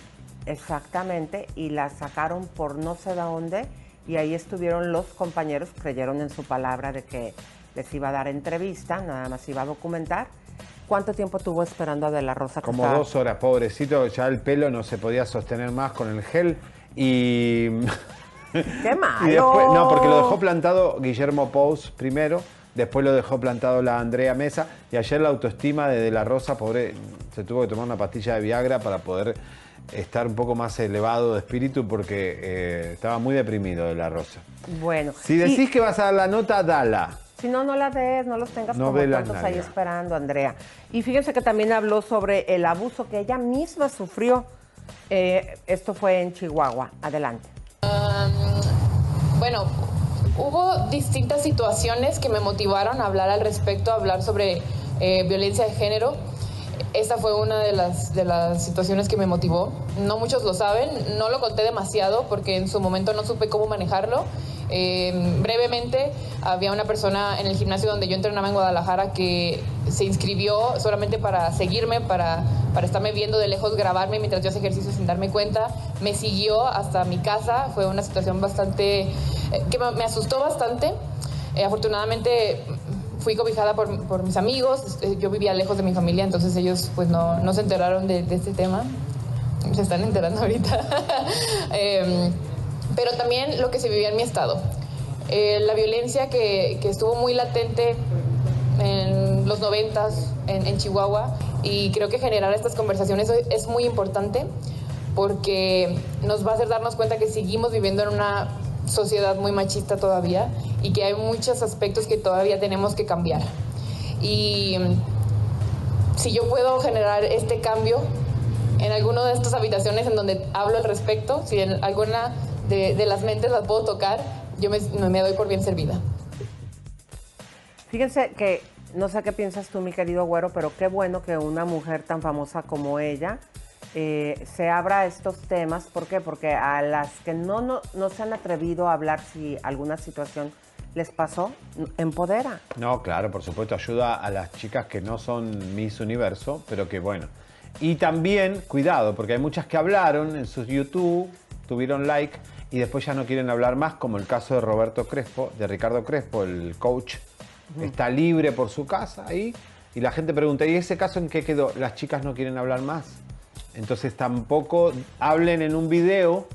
Exactamente, y la sacaron por no sé de dónde y ahí estuvieron los compañeros, creyeron en su palabra de que les iba a dar entrevista, nada más iba a documentar. ¿Cuánto tiempo tuvo esperando a De La Rosa? Como estaba- dos horas, pobrecito, ya el pelo no se podía sostener más con el gel y... ¡Qué malo! Y después, no, porque lo dejó plantado Guillermo Pous primero, después lo dejó plantado la Andrea Mesa y ayer la autoestima de De La Rosa, pobre, se tuvo que tomar una pastilla de Viagra para poder estar un poco más elevado de espíritu porque eh, estaba muy deprimido De La Rosa. Bueno, Si y- decís que vas a dar la nota, dala. Si no, no la des, no los tengas No como ve las tontos ahí esperando, Andrea. Y fíjense que también habló sobre el abuso que ella misma sufrió. Eh, esto fue en Chihuahua. Adelante. Bueno, hubo distintas situaciones que me motivaron a hablar al respecto, a hablar sobre eh, violencia de género. esa fue una de las, de las situaciones que me motivó. No muchos lo saben, no lo conté demasiado porque en su momento no supe cómo manejarlo. Eh, brevemente, había una persona en el gimnasio donde yo entrenaba en Guadalajara que se inscribió solamente para seguirme, para, para estarme viendo de lejos, grabarme mientras yo hacía ejercicio sin darme cuenta. Me siguió hasta mi casa, fue una situación bastante, eh, que me, asustó bastante. Eh, afortunadamente fui cobijada por, por, mis amigos, eh, yo vivía lejos de mi familia, entonces ellos pues no, no se enteraron de, de, este tema. Se están enterando ahorita. eh, pero también lo que se vivía en mi estado. Eh, la violencia que, que, estuvo muy latente en los noventas en, en Chihuahua y creo que generar estas conversaciones es muy importante porque nos va a hacer darnos cuenta que seguimos viviendo en una sociedad muy machista todavía y que hay muchos aspectos que todavía tenemos que cambiar. Y si yo puedo generar este cambio en alguna de estas habitaciones en donde hablo al respecto, si en alguna de, de las mentes las puedo tocar, yo me, me doy por bien servida. Fíjense que no sé qué piensas tú, mi querido güero, pero qué bueno que una mujer tan famosa como ella eh, se abra a estos temas. ¿Por qué? Porque a las que no, no, no, se han atrevido a hablar si alguna situación les pasó, empodera. No, claro, por supuesto, ayuda a las chicas que no son Miss Universo, pero que bueno. Y también, cuidado, porque hay muchas que hablaron en sus YouTube, tuvieron like y después ya no quieren hablar más, como el caso de Roberto Crespo, de Ricardo Crespo, el coach, uh -huh. está libre por su casa ahí. Y la gente pregunta, ¿y ese caso en qué quedó? Las chicas no quieren hablar más. Entonces tampoco hablen en un video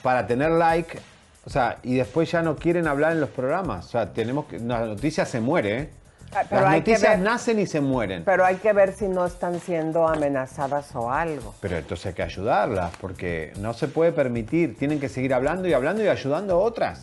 para tener like, o sea, y después ya no quieren hablar en los programas. O sea, tenemos que, la noticia se muere, ¿eh? Pero Las hay noticias que ver, nacen y se mueren. Pero hay que ver si no están siendo amenazadas o algo. Pero entonces hay que ayudarlas, porque no se puede permitir. Tienen que seguir hablando y hablando y ayudando a otras.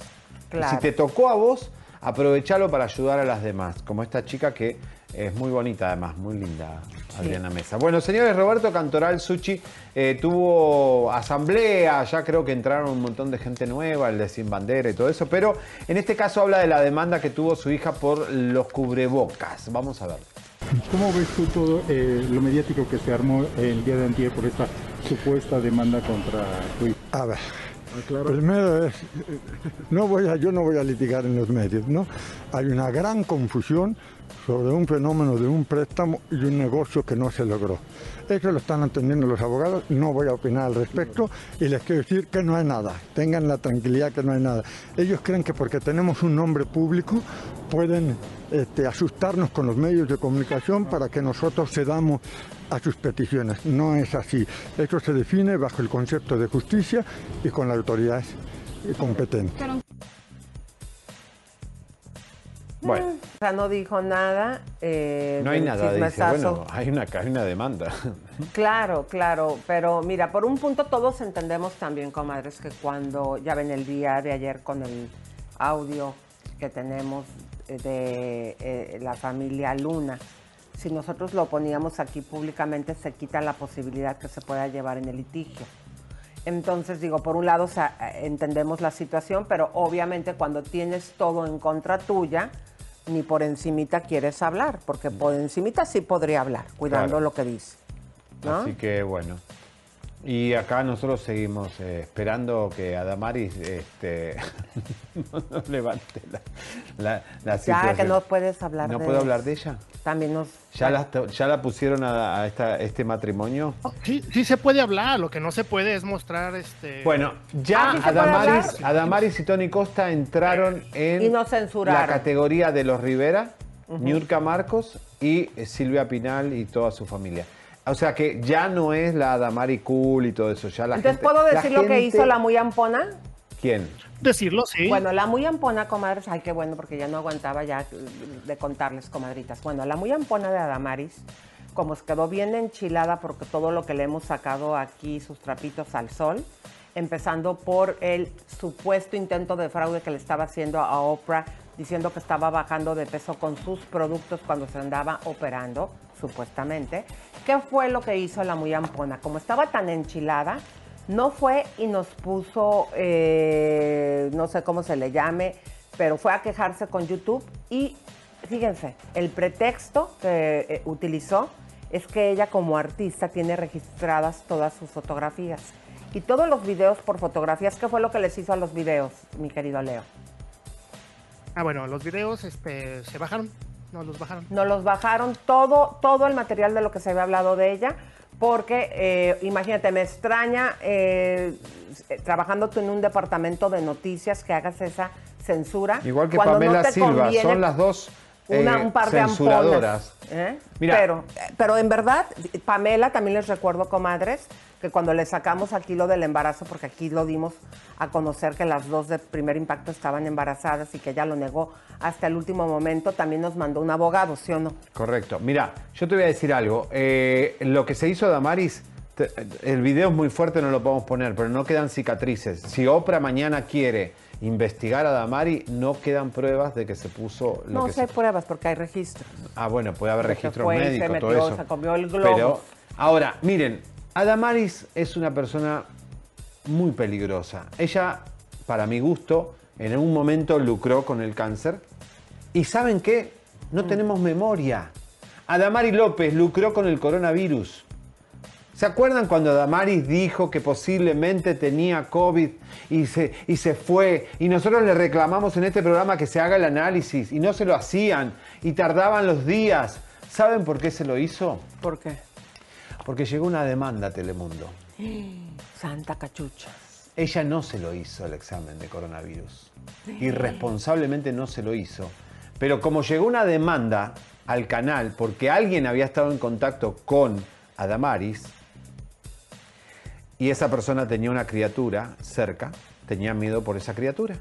Claro. Y si te tocó a vos, aprovechalo para ayudar a las demás. Como esta chica que es muy bonita además, muy linda, Adriana Mesa. Bueno, señores, Roberto Cantoral Suchi eh, tuvo asamblea, ya creo que entraron un montón de gente nueva, el de Sin Bandera y todo eso, pero en este caso habla de la demanda que tuvo su hija por los cubrebocas. Vamos a ver. ¿Cómo ves tú todo eh, lo mediático que se armó el día de antier por esta supuesta demanda contra tu hija? A ver, Claro. Primero es, no voy a, yo no voy a litigar en los medios, ¿no? Hay una gran confusión sobre un fenómeno de un préstamo y un negocio que no se logró. Eso lo están entendiendo los abogados, no voy a opinar al respecto y les quiero decir que no hay nada, tengan la tranquilidad que no hay nada. Ellos creen que porque tenemos un nombre público pueden este, asustarnos con los medios de comunicación para que nosotros cedamos a sus peticiones. No es así. Eso se define bajo el concepto de justicia y con las autoridades competentes. Bueno. O sea, no dijo nada. Eh, no hay nada, dice. Bueno, hay una, hay una demanda. Claro, claro. Pero mira, por un punto todos entendemos también, comadres, que cuando ya ven el día de ayer con el audio que tenemos de eh, la familia Luna, si nosotros lo poníamos aquí públicamente, se quita la posibilidad que se pueda llevar en el litigio. Entonces, digo, por un lado o sea, entendemos la situación, pero obviamente cuando tienes todo en contra tuya, ni por encimita quieres hablar, porque por encimita sí podría hablar, cuidando Claro. lo que dice. ¿no? Así que bueno. Y acá nosotros seguimos eh, esperando que Adamaris este, no nos levante la, la, la ya situación. que no puedes hablar ¿No de puedo hablar de ella? También nos... ¿Ya la, ya la pusieron a, a esta- este matrimonio? Sí, sí se puede hablar, lo que no se puede es mostrar este. Bueno, ya Ah, ¿sí se puede Adamaris? Adamaris y Tony Costa entraron en Y nos censuraron. la categoría de los Rivera, Niurka Marcos y Silvia Pinal y toda su familia. O sea que ya no es la Adamari cool y todo eso. Ya la Entonces, gente- ¿puedo la decir lo que hizo la muy ampona? ¿Quién? Decirlo, sí. Bueno, la muy ampona, comadres, ay, qué bueno, porque ya no aguantaba ya de contarles, comadritas. Bueno, la muy ampona de Adamaris, como se quedó bien enchilada porque todo lo que le hemos sacado aquí, sus trapitos al sol, empezando por el supuesto intento de fraude que le estaba haciendo a Oprah, diciendo que estaba bajando de peso con sus productos cuando se andaba operando, supuestamente. ¿Qué fue lo que hizo la muy ampona? Como estaba tan enchilada, no fue y nos puso, eh, no sé cómo se le llame, pero fue a quejarse con YouTube y fíjense, el pretexto que eh, utilizó es que ella como artista tiene registradas todas sus fotografías. Y todos los videos por fotografías, ¿qué fue lo que les hizo a los videos, mi querido Leo? Ah, bueno, los videos este, se bajaron. No, los bajaron. Nos los bajaron todo, todo el material de lo que se había hablado de ella, porque eh, imagínate, me extraña eh, trabajando tú en un departamento de noticias que hagas esa censura. Igual que cuando no Pamela te Silva, conviene son las dos una- eh, un par de amponas, ¿eh? Mira. Pero, pero en verdad, Pamela, también les recuerdo, comadres, que cuando le sacamos aquí lo del embarazo, porque aquí lo dimos a conocer que las dos de primer impacto estaban embarazadas y que ella lo negó hasta el último momento, también nos mandó un abogado, ¿sí o no? Correcto. Mira, yo te voy a decir algo. Eh, lo que se hizo a Damaris, te- el video es muy fuerte, no lo podemos poner, pero no quedan cicatrices. Si Oprah mañana quiere investigar a Damari, no quedan pruebas de que se puso lo No que hay se... pruebas porque hay registros. Ah, bueno, puede haber registros médicos, metió, todo eso. se comió el globo. Pero, ahora, miren, Adamaris es una persona muy peligrosa. Ella, para mi gusto, en un momento lucró con el cáncer. ¿Y saben qué? No Mm. tenemos memoria. Adamari López lucró con el coronavirus. ¿Se acuerdan cuando Damaris dijo que posiblemente tenía COVID y se, y se fue? Y nosotros le reclamamos en este programa que se haga el análisis y no se lo hacían y tardaban los días. ¿Saben por qué se lo hizo? ¿Por qué? Porque llegó una demanda a Telemundo. Santa cachucha. Ella no se lo hizo el examen de coronavirus. Irresponsablemente no se lo hizo. Pero como llegó una demanda al canal porque alguien había estado en contacto con Adamaris y esa persona tenía una criatura cerca, tenía miedo por esa criatura.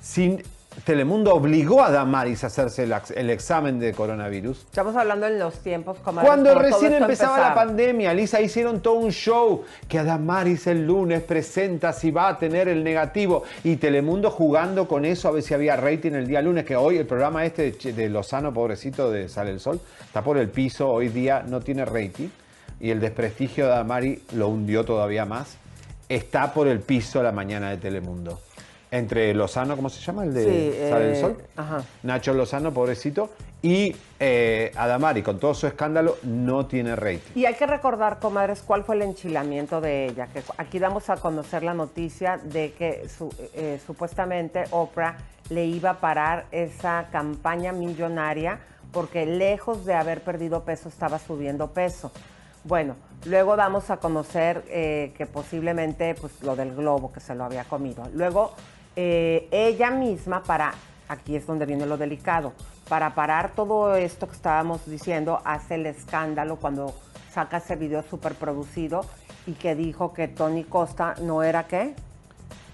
Sin, Telemundo obligó a Damaris a hacerse el, ex- el examen de coronavirus. Estamos hablando en los tiempos cuando como todo recién empezaba la pandemia, Lisa, hicieron todo un show que Adamaris el lunes presenta si va a tener el negativo. Y Telemundo jugando con eso a ver si había rating el día lunes, que hoy el programa este de Lozano, pobrecito de Sale el Sol, está por el piso, hoy día no tiene rating y el desprestigio de Adamari lo hundió todavía más. Está por el piso la mañana de Telemundo. Entre Lozano, ¿cómo se llama? El de Sí, Sale el eh, Sol. Ajá. Nacho Lozano, pobrecito, y eh, Adamari, con todo su escándalo, no tiene rating. Y hay que recordar, comadres, cuál fue el enchilamiento de ella. Que aquí damos a conocer la noticia de que su- eh, supuestamente Oprah le iba a parar esa campaña millonaria porque lejos de haber perdido peso estaba subiendo peso. Bueno, luego damos a conocer eh, que posiblemente pues lo del globo que se lo había comido. Luego eh, ella misma para, aquí es donde viene lo delicado, para parar todo esto que estábamos diciendo, hace el escándalo cuando saca ese video súper producido y que dijo que Tony Costa no era qué.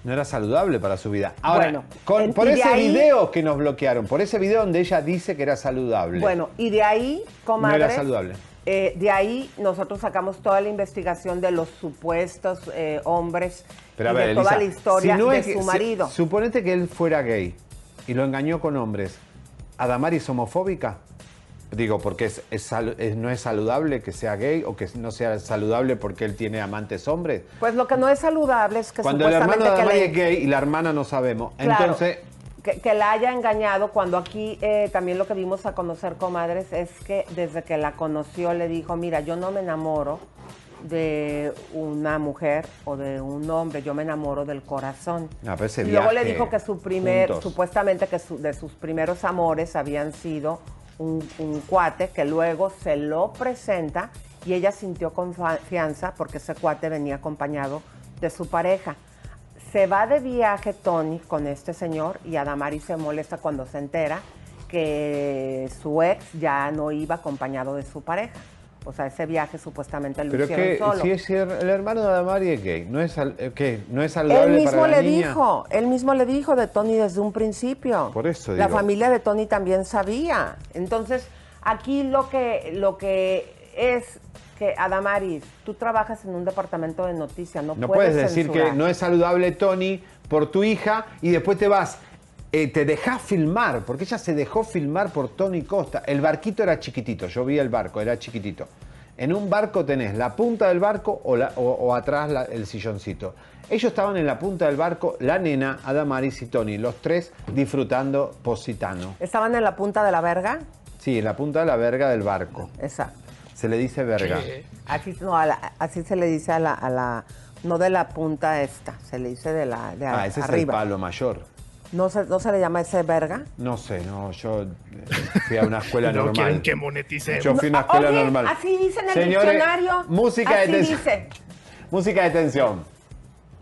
No era saludable para su vida. Ahora, Bueno, con- por ese ahí- video que nos bloquearon, por ese video donde ella dice que era saludable. Bueno, y de ahí, no comadres, era saludable. Eh, de ahí nosotros sacamos toda la investigación de los supuestos eh, hombres Pero y ver, de toda Elisa, la historia si no de es que- su si- marido. suponete que él fuera gay y lo engañó con hombres. ¿Adamari es homofóbica? Digo, porque es, es sal- es- no es saludable que sea gay o que no sea saludable porque él tiene amantes hombres. Pues lo que no es saludable es que Cuando el hermano de Adamari le- es gay y la hermana no sabemos. Claro. Entonces, que, que la haya engañado cuando aquí eh, también lo que vimos a conocer comadres es que desde que la conoció le dijo, mira, yo no me enamoro de una mujer o de un hombre, yo me enamoro del corazón. Pero ese y luego le dijo que su primer, juntos. supuestamente que su- de sus primeros amores habían sido un, un cuate que luego se lo presenta y ella sintió confianza porque ese cuate venía acompañado de su pareja. Se va de viaje Tony con este señor y Adamari se molesta cuando se entera que su ex ya no iba acompañado de su pareja. O sea, ese viaje supuestamente lo pero hicieron que solo. si es el, el hermano de Adamari es gay, ¿no es, qué? ¿No es Él saludable mismo para la le niña? dijo, él mismo le dijo de Tony desde un principio. Por eso La digo. familia de Tony también sabía. Entonces, aquí lo que, lo que es que, Adamaris, tú trabajas en un departamento de noticias, no, No puedes decir censurar. que no es saludable Tony por tu hija y después te vas, eh, te dejas filmar, porque ella se dejó filmar por Tony Costa. El barquito era chiquitito, yo vi el barco, era chiquitito. En un barco tenés la punta del barco o, la- o- o atrás la- el silloncito. Ellos estaban en la punta del barco, la nena, Adamaris y Tony, los tres disfrutando positano. ¿Estaban en la punta de la verga? Sí, en la punta de la verga del barco. Exacto. Se le dice verga. Así, no, a la- así se le dice a la, a la, no de la punta esta, se le dice de la de Ah, ese es el arriba. palo mayor. no, se, no se le llama ese verga. No sé, no, yo eh, fui a una escuela No quieren normal. que moneticemos. Yo fui a una escuela Oye, normal. así dice en el Señores, diccionario. Música de así tensión. dice. Música de tensión.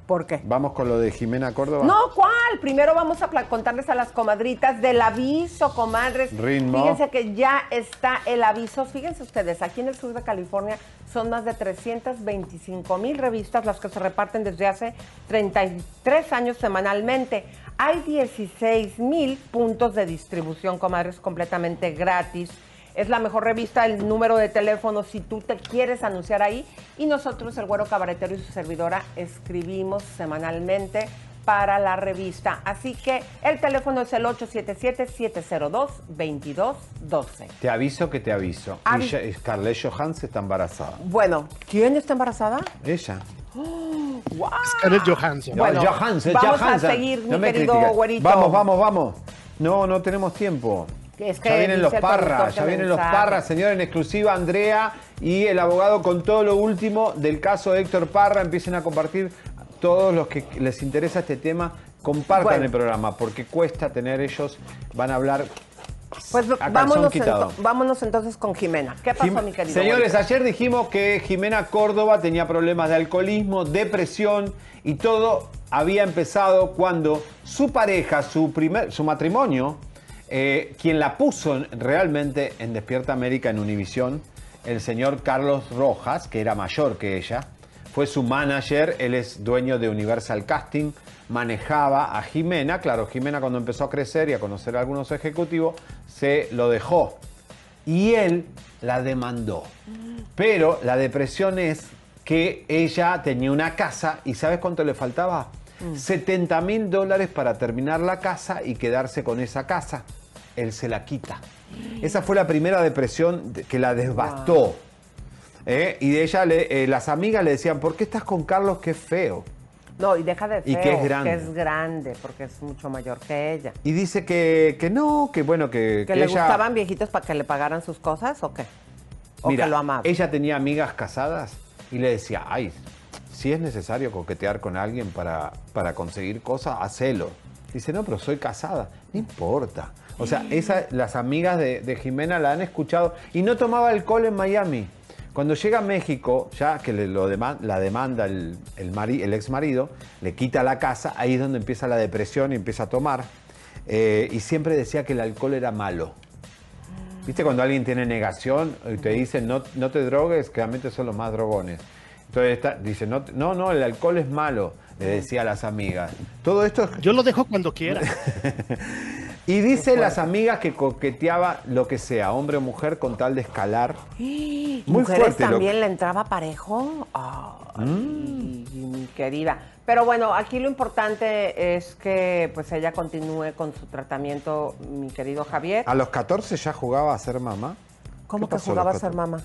¿Por qué? Vamos con lo de Jimena Córdoba. No, ¿cuál? Primero vamos a contarles a las comadritas del aviso, comadres. Ritmo. Fíjense que ya está el aviso. Fíjense ustedes, aquí en el sur de California son más de 325 mil revistas las que se reparten desde hace 33 años semanalmente. Hay 16 mil puntos de distribución, comadres, completamente gratis. Es la mejor revista, el número de teléfono si tú te quieres anunciar ahí. Y nosotros, el Güero Cabaretero y su servidora, escribimos semanalmente para la revista. Así que el teléfono es el 877-702-2212. Te aviso que te aviso. Avi- Ella, Scarlett Johansson está embarazada. Bueno, ¿quién está embarazada? Ella. ¡Wow! Scarlett Johansson. Bueno, No, Johansson, vamos Johansson. a seguir, mi querido güerito. Vamos, vamos, vamos. No, no tenemos tiempo. Es que ya vienen los parras, ya vienen los parras, señor, en exclusiva Andrea y el abogado con todo lo último del caso de Héctor Parra. Empiecen a compartir todos los que les interesa este tema. Compartan Bueno. el programa porque cuesta tener ellos, van a hablar Pues vámonos, ento- vámonos entonces con Jimena. ¿Qué pasó, Jim- mi querido? Señores, ayer dijimos que Jimena Córdoba tenía problemas de alcoholismo, depresión y todo había empezado cuando su pareja, su, primer, su matrimonio, eh, quien la puso en- realmente en Despierta América en Univisión, el señor Carlos Rojas, que era mayor que ella, fue su manager, él es dueño de Universal Casting, manejaba a Jimena, claro, Jimena cuando empezó a crecer y a conocer a algunos ejecutivos, se lo dejó y él la demandó. Pero la depresión es que ella tenía una casa y ¿sabes cuánto le faltaba? 70 mil dólares para terminar la casa y quedarse con esa casa. Él se la quita. Esa fue la primera depresión de- que la devastó. ¿Eh? Y de ella, le- eh, las amigas le decían, ¿por qué estás con Carlos? Qué feo. No, y deja de Y feo, que es grande. que es grande, porque es mucho mayor que ella. Y dice que, que no, que bueno, que, ¿Que, que le ella... gustaban viejitos para que le pagaran sus cosas o qué? ¿O Mira, que lo amaba? ella tenía amigas casadas y le decía, ay, si es necesario coquetear con alguien para, para conseguir cosas, hacelo. Dice, no, pero soy casada. No importa. O sea, esa, las amigas de, de Jimena la han escuchado y no tomaba alcohol en Miami. Cuando llega a México, ya que le lo dema- la demanda el, el, mari- el ex marido, le quita la casa, ahí es donde empieza la depresión y empieza a tomar. Eh, y siempre decía que el alcohol era malo. ¿Viste cuando alguien tiene negación y te dicen no, no te drogues? Realmente son los más drogones. Entonces está- dice, no, no, no, el alcohol es malo, le decía a las amigas. Todo esto Yo lo dejo cuando quiera. Y dice las amigas que coqueteaba lo que sea, hombre o mujer, con tal de escalar. Muy ¿Mujeres fuerte lo- también le entraba parejo? Ay, Mm. mi querida. Pero bueno, aquí lo importante es que pues ella continúe con su tratamiento, mi querido Javier. A los 14 ya jugaba a ser mamá. ¿Cómo ¿qué que jugaba a ser 14? mamá?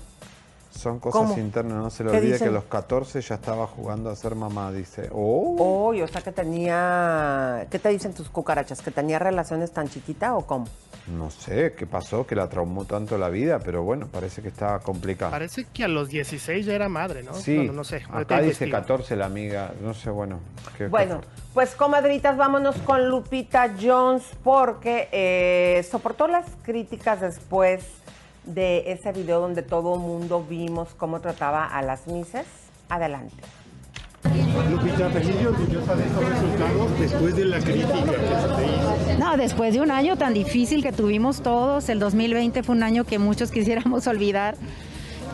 Son cosas ¿Cómo? internas, no se le ¿Qué olvide dicen? que a los 14 ya estaba jugando a ser mamá, dice. Oh. Uy, o sea que tenía... ¿Qué te dicen tus cucarachas? ¿Que tenía relaciones tan chiquita o cómo? No sé qué pasó, que la traumó tanto la vida, pero bueno, parece que estaba complicado. Parece que a los 16 ya era madre, ¿no? Sí, Bueno, no sé. acá dice investigo. 14 la amiga, no sé, bueno. qué- Bueno, fue. pues comadritas, vámonos con Lupita Jones porque eh, soportó las críticas después de ese video donde todo mundo vimos cómo trataba a las mises. Adelante. Lupita, orgullosa de estos resultados después de la crítica que se te hizo. No, después de un año tan difícil que tuvimos todos, el 2020 fue un año que muchos quisiéramos olvidar,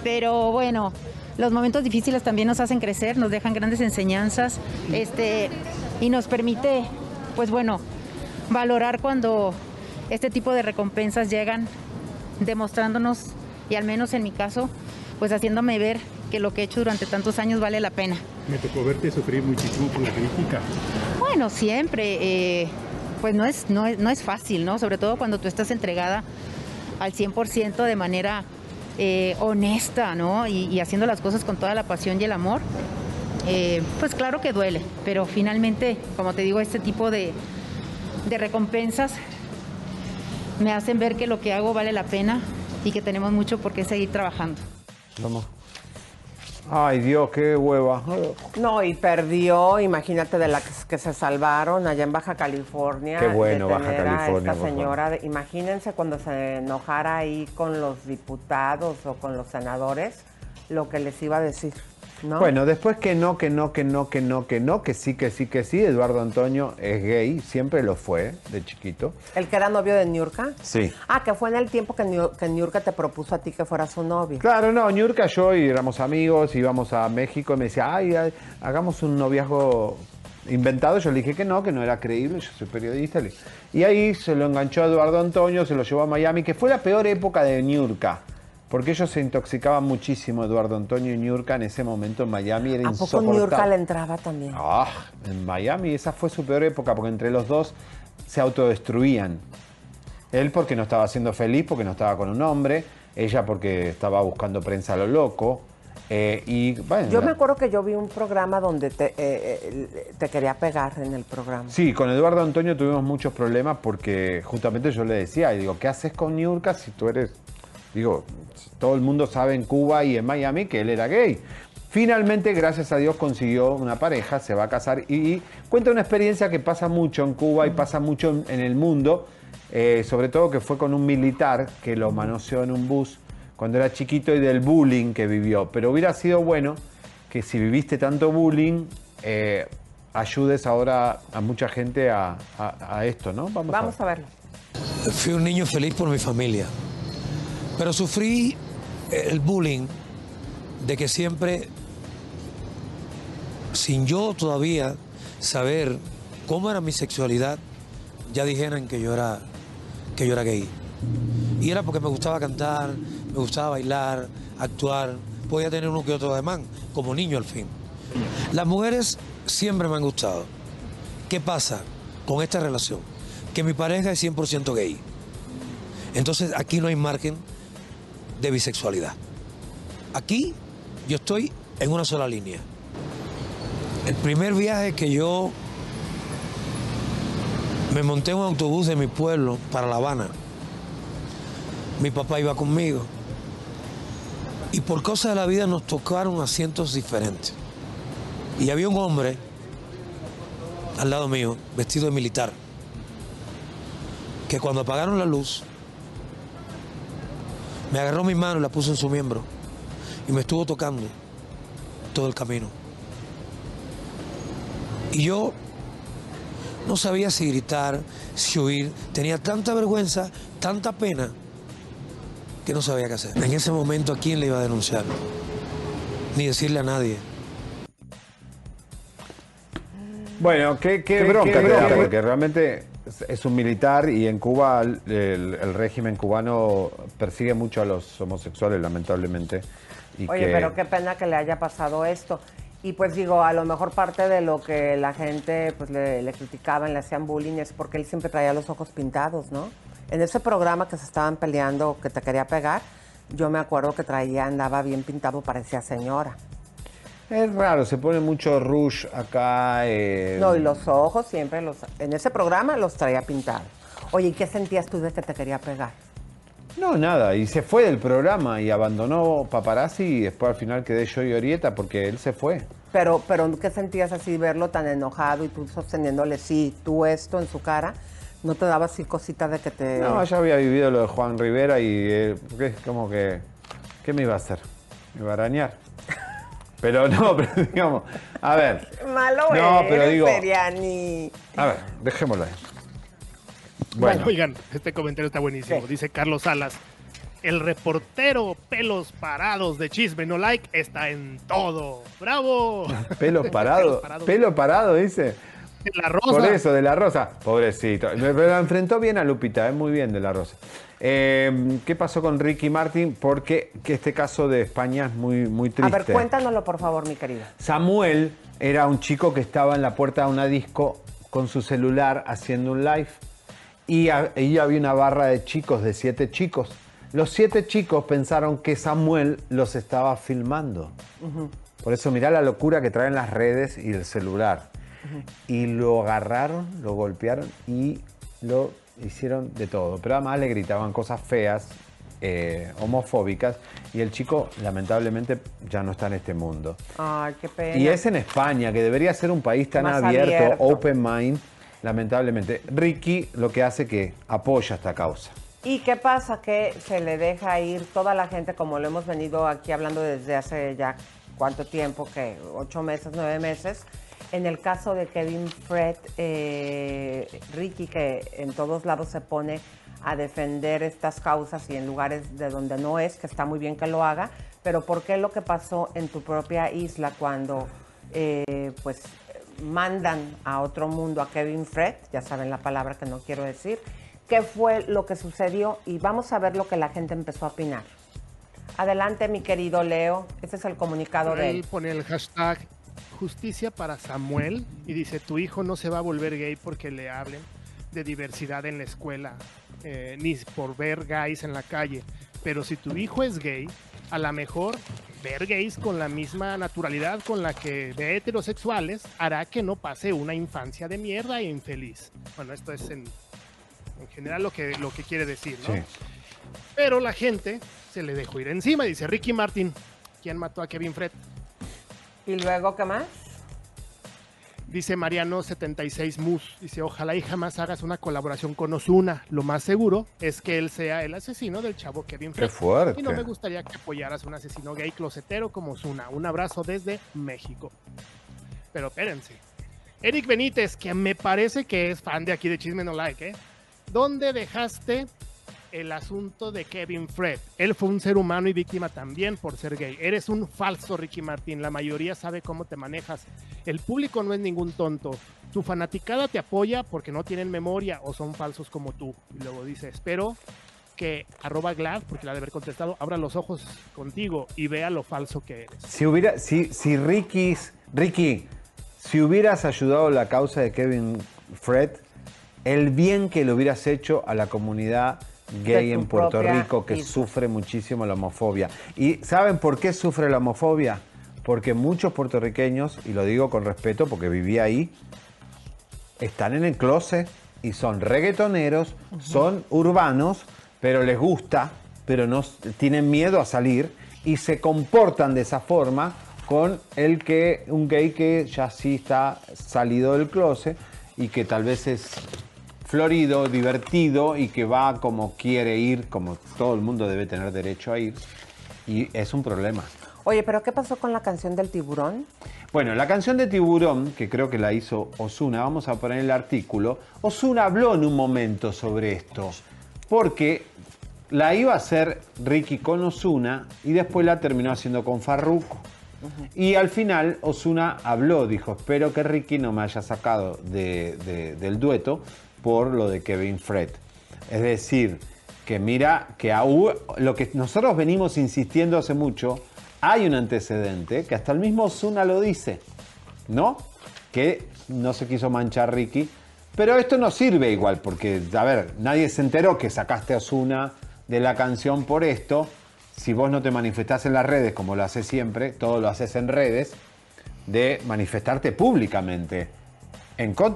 pero bueno, los momentos difíciles también nos hacen crecer, nos dejan grandes enseñanzas, este, y nos permite, pues bueno, valorar cuando este tipo de recompensas llegan, demostrándonos, y al menos en mi caso, pues haciéndome ver que lo que he hecho durante tantos años vale la pena. Me tocó verte sufrir muchísimo por la crítica. Bueno, siempre, eh, pues no es, no, es, no es fácil, ¿no? Sobre todo cuando tú estás entregada al 100% de manera eh, honesta, ¿no? Y, y haciendo las cosas con toda la pasión y el amor. Eh, pues claro que duele, pero finalmente, como te digo, este tipo de, de recompensas me hacen ver que lo que hago vale la pena y que tenemos mucho por qué seguir trabajando. Vamos. Ay, Dios, qué hueva. No, y perdió, imagínate, de las que se salvaron allá en Baja California. Qué bueno, de Baja a California, Esta señora, de- imagínense cuando se enojara ahí con los diputados o con los senadores, lo que les iba a decir, ¿no? Bueno, después que no, que no, que no, que no, que no, que sí, que sí, que sí, Eduardo Antonio es gay, siempre lo fue, de chiquito. El que era novio de Niurka. Sí. Ah, que fue en el tiempo que, Niu- que Niurka te propuso a ti que fuera su novio. Claro, no, Niurka, yo y éramos amigos, íbamos a México y me decía, ay, ay, hagamos un noviazgo inventado. Yo le dije que no, que no era creíble, yo soy periodista. Y ahí se lo enganchó a Eduardo Antonio, se lo llevó a Miami, que fue la peor época de Niurka. Porque ellos se intoxicaban muchísimo, Eduardo Antonio y Niurka, en ese momento en Miami era ¿A poco. Niurka le entraba también? Ah, en Miami esa fue su peor época porque entre los dos se autodestruían. Él porque no estaba siendo feliz, porque no estaba con un hombre, ella porque estaba buscando prensa a lo loco. eh, y bueno, Yo me acuerdo que yo vi un programa donde te, eh, eh, te quería pegar en el programa. Sí, con Eduardo Antonio tuvimos muchos problemas porque justamente yo le decía, y digo, ¿qué haces con Niurka si tú eres, digo, todo el mundo sabe en Cuba y en Miami que él era gay? Finalmente, gracias a Dios, consiguió una pareja, se va a casar y cuenta una experiencia que pasa mucho en Cuba y pasa mucho en, en el mundo, eh, sobre todo que fue con un militar que lo manoseó en un bus cuando era chiquito y del bullying que vivió. Pero hubiera sido bueno que si viviste tanto bullying, eh, ayudes ahora a mucha gente a, a- a esto, ¿no? Vamos, a ver. A verlo. Fui un niño feliz por mi familia, pero sufrí el bullying de que siempre, sin yo todavía saber cómo era mi sexualidad, ya dijeran que yo era, que yo era gay. Y era porque me gustaba cantar, me gustaba bailar, actuar, podía tener uno que otro ademán, como niño al fin. Las mujeres siempre me han gustado. ¿Qué pasa con esta relación? Que mi pareja es 100% gay. Entonces aquí no hay margen de bisexualidad. Aquí yo estoy en una sola línea. El primer viaje que yo me monté en un autobús de mi pueblo para La Habana, mi papá iba conmigo. Y por cosas de la vida nos tocaron asientos diferentes. Y había un hombre al lado mío, vestido de militar, que cuando apagaron la luz, me agarró mi mano y la puso en su miembro y me estuvo tocando todo el camino. Y yo no sabía si gritar, si huir, tenía tanta vergüenza, tanta pena, que no sabía qué hacer. En ese momento, ¿a quién le iba a denunciar? Ni decirle a nadie. Bueno, qué, qué Qué- bronca, qué te da, porque realmente es- un militar y en Cuba el, el régimen cubano persigue mucho a los homosexuales, lamentablemente. Y Oye, que- pero qué pena que le haya pasado esto. Y pues digo, a lo mejor parte de lo que la gente pues le, le criticaban, le hacían bullying, es porque él siempre traía los ojos pintados, ¿no? En ese programa que se estaban peleando, que te quería pegar, yo me acuerdo que traía, andaba bien pintado, parecía señora. Es raro, se pone mucho rouge acá. eh, No, y los ojos siempre los... En ese programa los traía pintados. Oye, ¿y qué sentías tú de que te quería pegar? No, nada, y se fue del programa y abandonó Paparazzi y después al final quedé yo y Orieta porque él se fue. Pero, pero ¿qué sentías así verlo tan enojado y tú sosteniéndole, sí, tú esto en su cara? ¿No te daba así cosita de que te... No, ya había vivido lo de Juan Rivera y eh, es como que, ¿qué me iba a hacer? Me iba a arañar. Pero no, pero digamos, a ver, Malo No, pero eres, digo- Seriani. a ver, dejémoslo ahí. Bueno, Bueno. oigan, este comentario está buenísimo. Dice Carlos Salas. El reportero pelos parados de chisme no like está en todo. ¡Bravo! Pelo parado, pelo parado, dice. De la Rosa. Por eso, de la Rosa. Pobrecito. Me- me la enfrentó bien a Lupita, es muy bien de la Rosa. Eh, ¿Qué pasó con Ricky Martin? Porque que este caso de España es muy, muy A triste. ver, cuéntanoslo, por favor, mi querida. Samuel era un chico que estaba en la puerta de una disco con su celular haciendo un live y a- ahí había una barra de chicos, de siete chicos. Los siete chicos pensaron que Samuel los estaba filmando. Por eso mirá la locura que traen las redes y el celular. Y lo agarraron, lo golpearon y lo hicieron de todo. Pero además le gritaban cosas feas eh, homofóbicas y el chico lamentablemente ya no está en este mundo. Ay, qué pena. Y es en España, que debería ser un país tan Más abierto, abierto. open mind, lamentablemente. Ricky lo que hace que apoya esta causa. ¿Y qué pasa? Que se le deja ir toda la gente, como lo hemos venido aquí hablando desde hace ya cuánto tiempo, que ocho meses, nueve meses. En el caso de Kevin Fred, eh, Ricky, que en todos lados se pone a defender estas causas y en lugares de donde no es, que está muy bien que lo haga, pero ¿por qué lo que pasó en tu propia isla cuando eh, pues mandan a otro mundo a Kevin Fred, ya saben la palabra que no quiero decir, qué fue lo que sucedió y vamos a ver lo que la gente empezó a opinar. Adelante, mi querido Leo, este es el comunicado de Él él. pone el hashtag justicia para Samuel y dice, tu hijo no se va a volver gay porque le hablen de diversidad en la escuela, eh, ni por ver gays en la calle. Pero si tu hijo es gay, a lo mejor ver gays con la misma naturalidad con la que ve heterosexuales hará que no pase una infancia de mierda e infeliz. Bueno, esto es en, en general lo que, lo que quiere decir, ¿no? Sí. Pero la gente se le dejó ir encima. Dice Ricky Martin, ¿quién mató a Kevin Fred? ¿Y luego qué más? Dice Mariano76 Mus, dice, ojalá y jamás hagas una colaboración con Osuna. Lo más seguro es que él sea el asesino del chavo Kevin. Qué fuerte. Y no me gustaría que apoyaras a un asesino gay closetero como Osuna. Un abrazo desde México. Pero espérense. Eric Benítez, que me parece que es fan de aquí de Chisme No Like, ¿eh? ¿Dónde dejaste el asunto de Kevin Fred? Él fue un ser humano y víctima también por ser gay. Eres un falso, Ricky Martín. La mayoría sabe cómo te manejas. El público no es ningún tonto. Tu fanaticada te apoya porque no tienen memoria o son falsos como tú. Y luego dice, espero que arroba Glad, porque la de haber contestado, abra los ojos contigo y vea lo falso que eres. Si hubiera, si, si Ricky, Ricky, si hubieras ayudado la causa de Kevin Fred, el bien que le hubieras hecho a la comunidad gay en Puerto Rico que sufre muchísimo la homofobia. ¿Y saben por qué sufre la homofobia? Porque muchos puertorriqueños, y lo digo con respeto porque viví ahí, están en el closet y son reggaetoneros, son urbanos, pero les gusta, pero no tienen miedo a salir y se comportan de esa forma con el que un gay que ya sí está salido del closet y que tal vez es florido, divertido y que va como quiere ir, como todo el mundo debe tener derecho a ir y es un problema. Oye, pero ¿qué pasó con la canción del tiburón? Bueno, la canción de Tiburón, que creo que la hizo Osuna, vamos a poner el artículo. Osuna habló en un momento sobre esto, porque la iba a hacer Ricky con Osuna y después la terminó haciendo con Farruko. Y al final Osuna habló, dijo, espero que Ricky no me haya sacado de- de- del dueto por lo de Kevin Fred. Es decir, que mira que aún- lo que nosotros venimos insistiendo hace mucho, hay un antecedente que hasta el mismo Osuna lo dice, ¿no? Que no se quiso manchar Ricky. Pero esto no sirve igual, porque, a ver, nadie se enteró que sacaste a Osuna de la canción por esto. Si vos no te manifestás en las redes, como lo haces siempre, todo lo haces en redes, de manifestarte públicamente.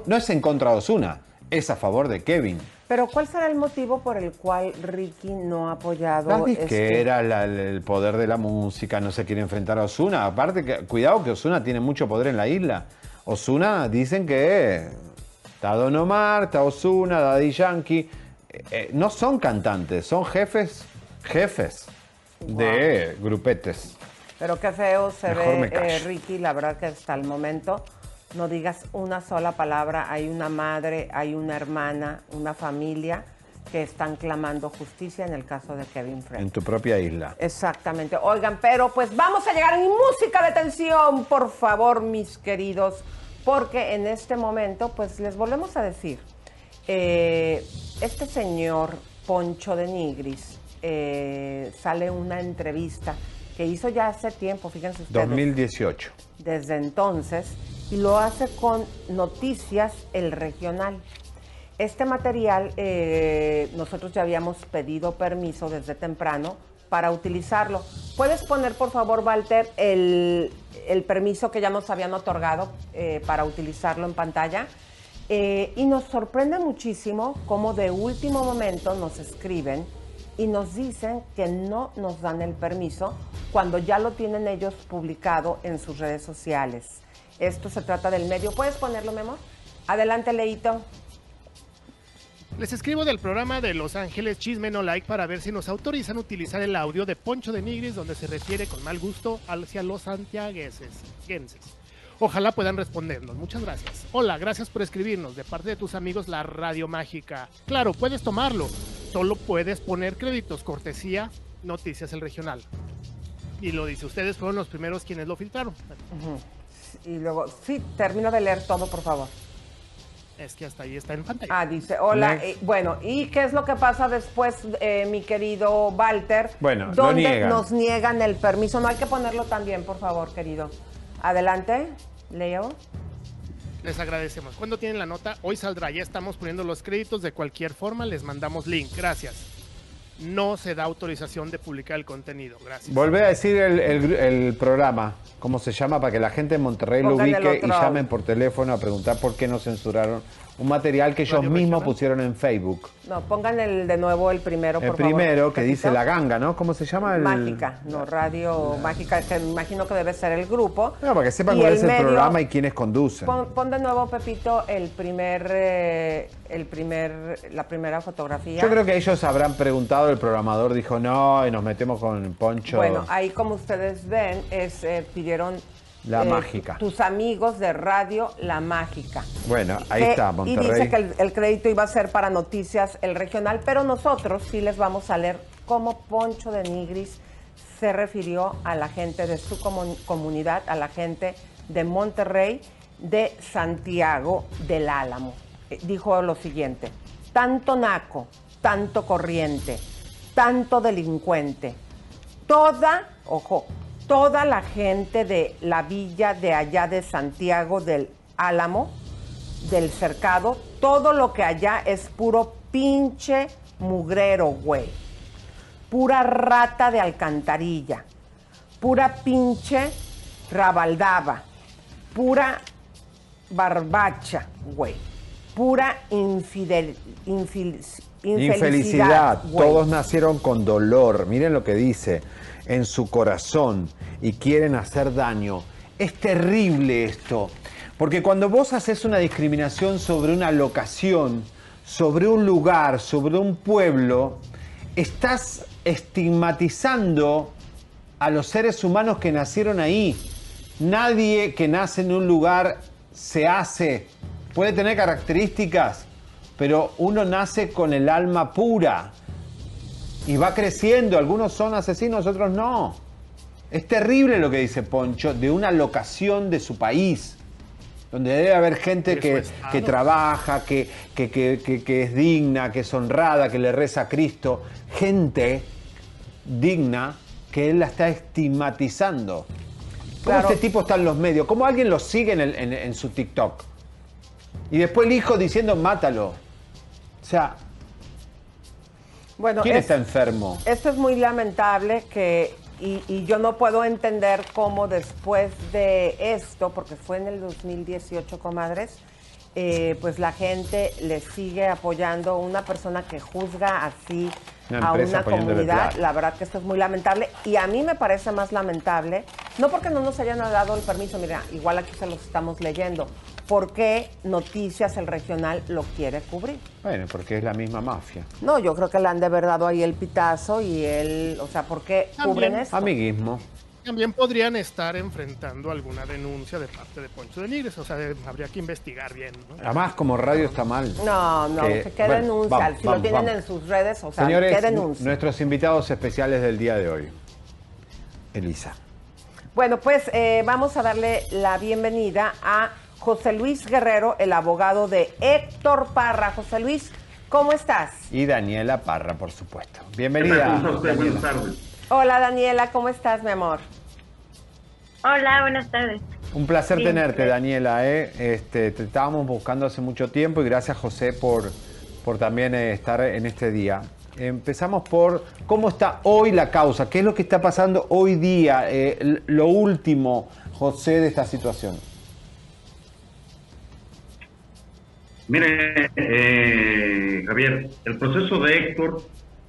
No es en contra de Osuna, es a favor de Kevin. Pero ¿cuál será el motivo por el cual Ricky no ha apoyado La este- disquera, la- el poder de la música, no se quiere enfrentar a Osuna. Aparte, que, cuidado que Osuna tiene mucho poder en la isla. Osuna dicen que está Don Omar, está Osuna, Daddy Yankee. Eh, eh, no son cantantes, son jefes, jefes de grupetes. Pero qué feo se Mejor ve, eh, Ricky, la verdad que hasta el momento no digas una sola palabra. Hay una madre, hay una hermana, una familia que están clamando justicia en el caso de Kevin Fred. En tu propia isla. Exactamente. Oigan, pero pues vamos a llegar a mi música de tensión, por favor, mis queridos, porque en este momento, pues les volvemos a decir, eh, este señor Poncho de Nigris eh, sale una entrevista que hizo ya hace tiempo, fíjense ustedes. 2018. Desde entonces, y lo hace con Noticias El Regional. Este material eh, nosotros ya habíamos pedido permiso desde temprano para utilizarlo. ¿Puedes poner, por favor, Walter, el, permiso que ya nos habían otorgado eh, para utilizarlo en pantalla? Eh, y nos sorprende muchísimo cómo de último momento nos escriben y nos dicen que no nos dan el permiso cuando ya lo tienen ellos publicado en sus redes sociales. Esto se trata del medio. ¿Puedes ponerlo, mi amor? Adelante, Leito. Les escribo del programa de Los Ángeles Chisme No Like para ver si nos autorizan utilizar el audio de Poncho de Nigris donde se refiere con mal gusto hacia los santiagueses. Ojalá puedan respondernos. Muchas gracias. Hola, gracias por escribirnos de parte de tus amigos La Radio Mágica. Claro, puedes tomarlo. Solo puedes poner créditos, cortesía, Noticias El Regional. Y lo dice, ustedes fueron los primeros quienes lo filtraron. Y luego, sí, termino de leer todo, por favor. Es que hasta ahí está en pantalla. Ah, dice, hola. eh, bueno, ¿y qué es lo que pasa después, eh, mi querido Walter? Bueno, niegan. nos niegan el permiso. No hay que ponerlo también, por favor, querido. Adelante, Leo. Les agradecemos. Cuando tienen la nota, hoy saldrá. Ya estamos poniendo los créditos de cualquier forma. Les mandamos link. Gracias. No se da autorización de publicar el contenido. Gracias. Volvé a decir el, el- el programa, cómo se llama, para que la gente en Monterrey lo Pongan el ubique y llamen por teléfono a preguntar por qué no censuraron un material que ellos mismos pusieron en Facebook. No, pongan el de nuevo el primero, por El favor. primero que dice. La Ganga, ¿no? ¿Cómo se llama? El... Mágica, no, Radio Mágica, que me imagino que debe ser el grupo. No, para que sepan Y cuál es el medio- programa y quiénes conducen. Pon, pon de nuevo, Pepito, el primer, eh, el primer, la primera fotografía. Yo creo que ellos habrán preguntado, el programador dijo no, y nos metemos con Poncho. Bueno, ahí como ustedes ven, es, eh, pidieron... La eh, Mágica. Tus amigos de Radio La Mágica. Bueno, ahí Que- está, Y Monterrey. dice que el, el crédito iba a ser para Noticias El Regional, pero nosotros sí les vamos a leer cómo Poncho de Nigris se refirió a la gente de su comu- comunidad, a la gente de Monterrey, de Santiago del Álamo. Eh, Dijo lo siguiente, tanto naco, tanto corriente, tanto delincuente, toda, ojo, toda la gente de la villa de allá de Santiago del Álamo, del cercado, todo lo que allá es puro pinche mugrero, güey. Pura rata de alcantarilla, pura pinche rabaldaba, pura barbacha, güey. Pura infidel, infil- infelicidad, todos nacieron con dolor. Miren lo que dice, en su corazón y quieren hacer daño. Es terrible esto, porque cuando vos haces una discriminación sobre una locación, sobre un lugar, sobre un pueblo, estás estigmatizando a los seres humanos que nacieron ahí. Nadie que nace en un lugar se hace. Puede tener características, pero uno nace con el alma pura y va creciendo. Algunos son asesinos, otros no. Es terrible lo que dice Poncho de una locación de su país, donde debe haber gente que, que trabaja, que, que- que- que- que es digna, que es honrada, que le reza a Cristo. Gente digna que él la está estigmatizando. ¿Cómo Claro. este tipo está en los medios? ¿Cómo alguien lo sigue en, el- en- en su TikTok? Y después el hijo diciendo, mátalo. O sea, Bueno, ¿quién es- está enfermo? Esto es muy lamentable que, y, y yo no puedo entender cómo después de esto, porque fue en el 2018, comadres, eh, pues la gente le sigue apoyando una persona que juzga así Una a una comunidad. La verdad que esto es muy lamentable y a mí me parece más lamentable, no porque no nos hayan dado el permiso, mira, igual aquí se los estamos leyendo, porque Noticias, el regional, lo quiere cubrir. Bueno, porque es la misma mafia. No, yo creo que le han de haber dado ahí el pitazo y él, o sea, ¿por qué También. cubren esto? Amiguismo. También podrían estar enfrentando alguna denuncia de parte de Poncho de Nigres. O sea, de- habría que investigar bien. ¿no? Además, como radio está mal. No, no, que qué bueno, denuncia. vamos, si vamos, lo tienen vamos. en sus redes, o sea, Señores, qué denuncia. nuestros invitados especiales del día de hoy. Elisa. Bueno, pues eh, vamos a darle la bienvenida a José Luis Guerrero, el abogado de Héctor Parra. José Luis, ¿cómo estás? Y Daniela Parra, por supuesto. Bienvenida. Daniela. Hola Daniela, ¿cómo estás, mi amor? Hola, buenas tardes. Un placer Bien, tenerte. Daniela. ¿eh? Este, te estábamos buscando hace mucho tiempo y gracias, José, por, por también eh, estar en este día. Empezamos por cómo está hoy la causa, qué es lo que está pasando hoy día, eh, lo último, José, de esta situación. Mire, eh, Javier, el proceso de Héctor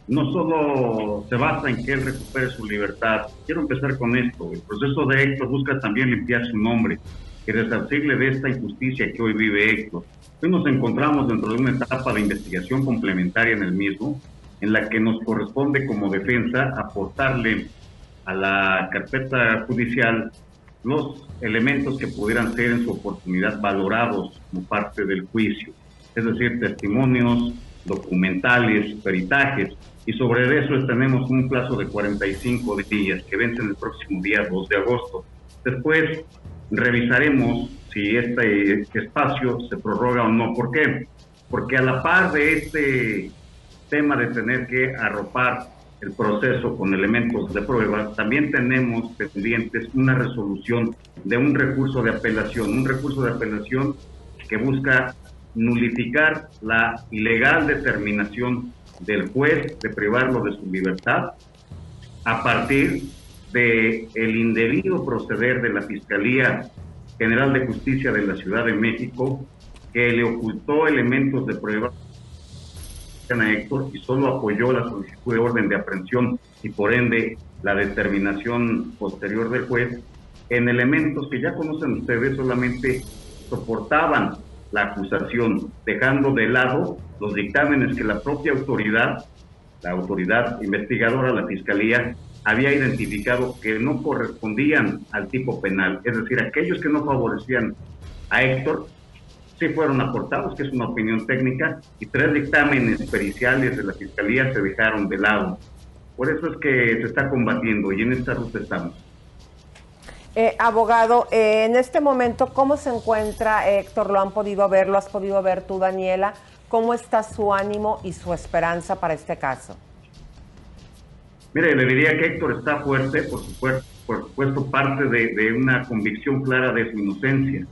no solo se basa en que él recupere su libertad. Quiero empezar con esto. El proceso de Héctor busca también limpiar su nombre y resarcirle de esta injusticia que hoy vive Héctor. Hoy nos encontramos dentro de una etapa de investigación complementaria en el mismo, en la que nos corresponde como defensa aportarle a la carpeta judicial los elementos que pudieran ser en su oportunidad valorados como parte del juicio, es decir, testimonios, documentales, peritajes, y sobre eso tenemos un plazo de 45 días que vence el próximo día 2 de agosto. Después revisaremos si este espacio se prorroga o no. ¿Por qué? Porque a la par de este tema de tener que arropar el proceso con elementos de prueba, también tenemos pendientes una resolución de un recurso de apelación, un recurso de apelación que busca nulificar la ilegal determinación del juez de privarlo de su libertad a partir de el indebido proceder de la Fiscalía General de Justicia de la Ciudad de México que le ocultó elementos de prueba a Héctor y solo apoyó la solicitud de orden de aprehensión y por ende la determinación posterior del juez en elementos que ya conocen ustedes solamente soportaban la acusación, dejando de lado los dictámenes que la propia autoridad, la autoridad investigadora, la fiscalía, había identificado que no correspondían al tipo penal, es decir, aquellos que no favorecían a Héctor sí fueron aportados, que es una opinión técnica, y tres dictámenes periciales de la Fiscalía se dejaron de lado. Por eso es que se está combatiendo y en esta ruta estamos. Eh, abogado, eh, en este momento, ¿cómo se encuentra Héctor? ¿Lo han podido ver? ¿Lo has podido ver tú, Daniela? ¿Cómo está su ánimo y su esperanza para este caso? Mire, le diría que Héctor está fuerte, por supuesto, por supuesto parte de una convicción clara de su inocencia.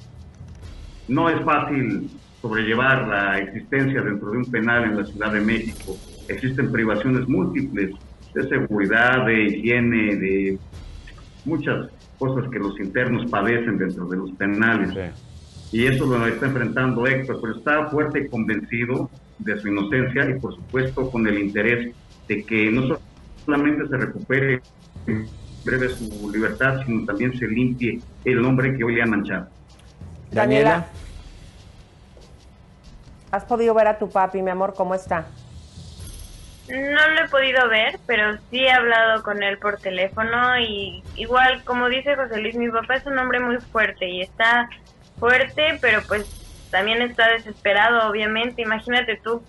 No es fácil sobrellevar la existencia dentro de un penal en la Ciudad de México. Existen privaciones múltiples de seguridad, de higiene, de muchas cosas que los internos padecen dentro de los penales. Y eso lo está enfrentando Héctor, pero está fuerte y convencido de su inocencia y por supuesto con el interés de que no solamente se recupere breve su libertad, sino también se limpie el nombre que hoy le han manchado. Daniela. ¿Has podido ver a tu papi, mi amor? ¿Cómo está? No lo he podido ver, pero sí he hablado con él por teléfono y igual, como dice José Luis, mi papá es un hombre muy fuerte y está fuerte, pero pues también está desesperado, obviamente. Imagínate tú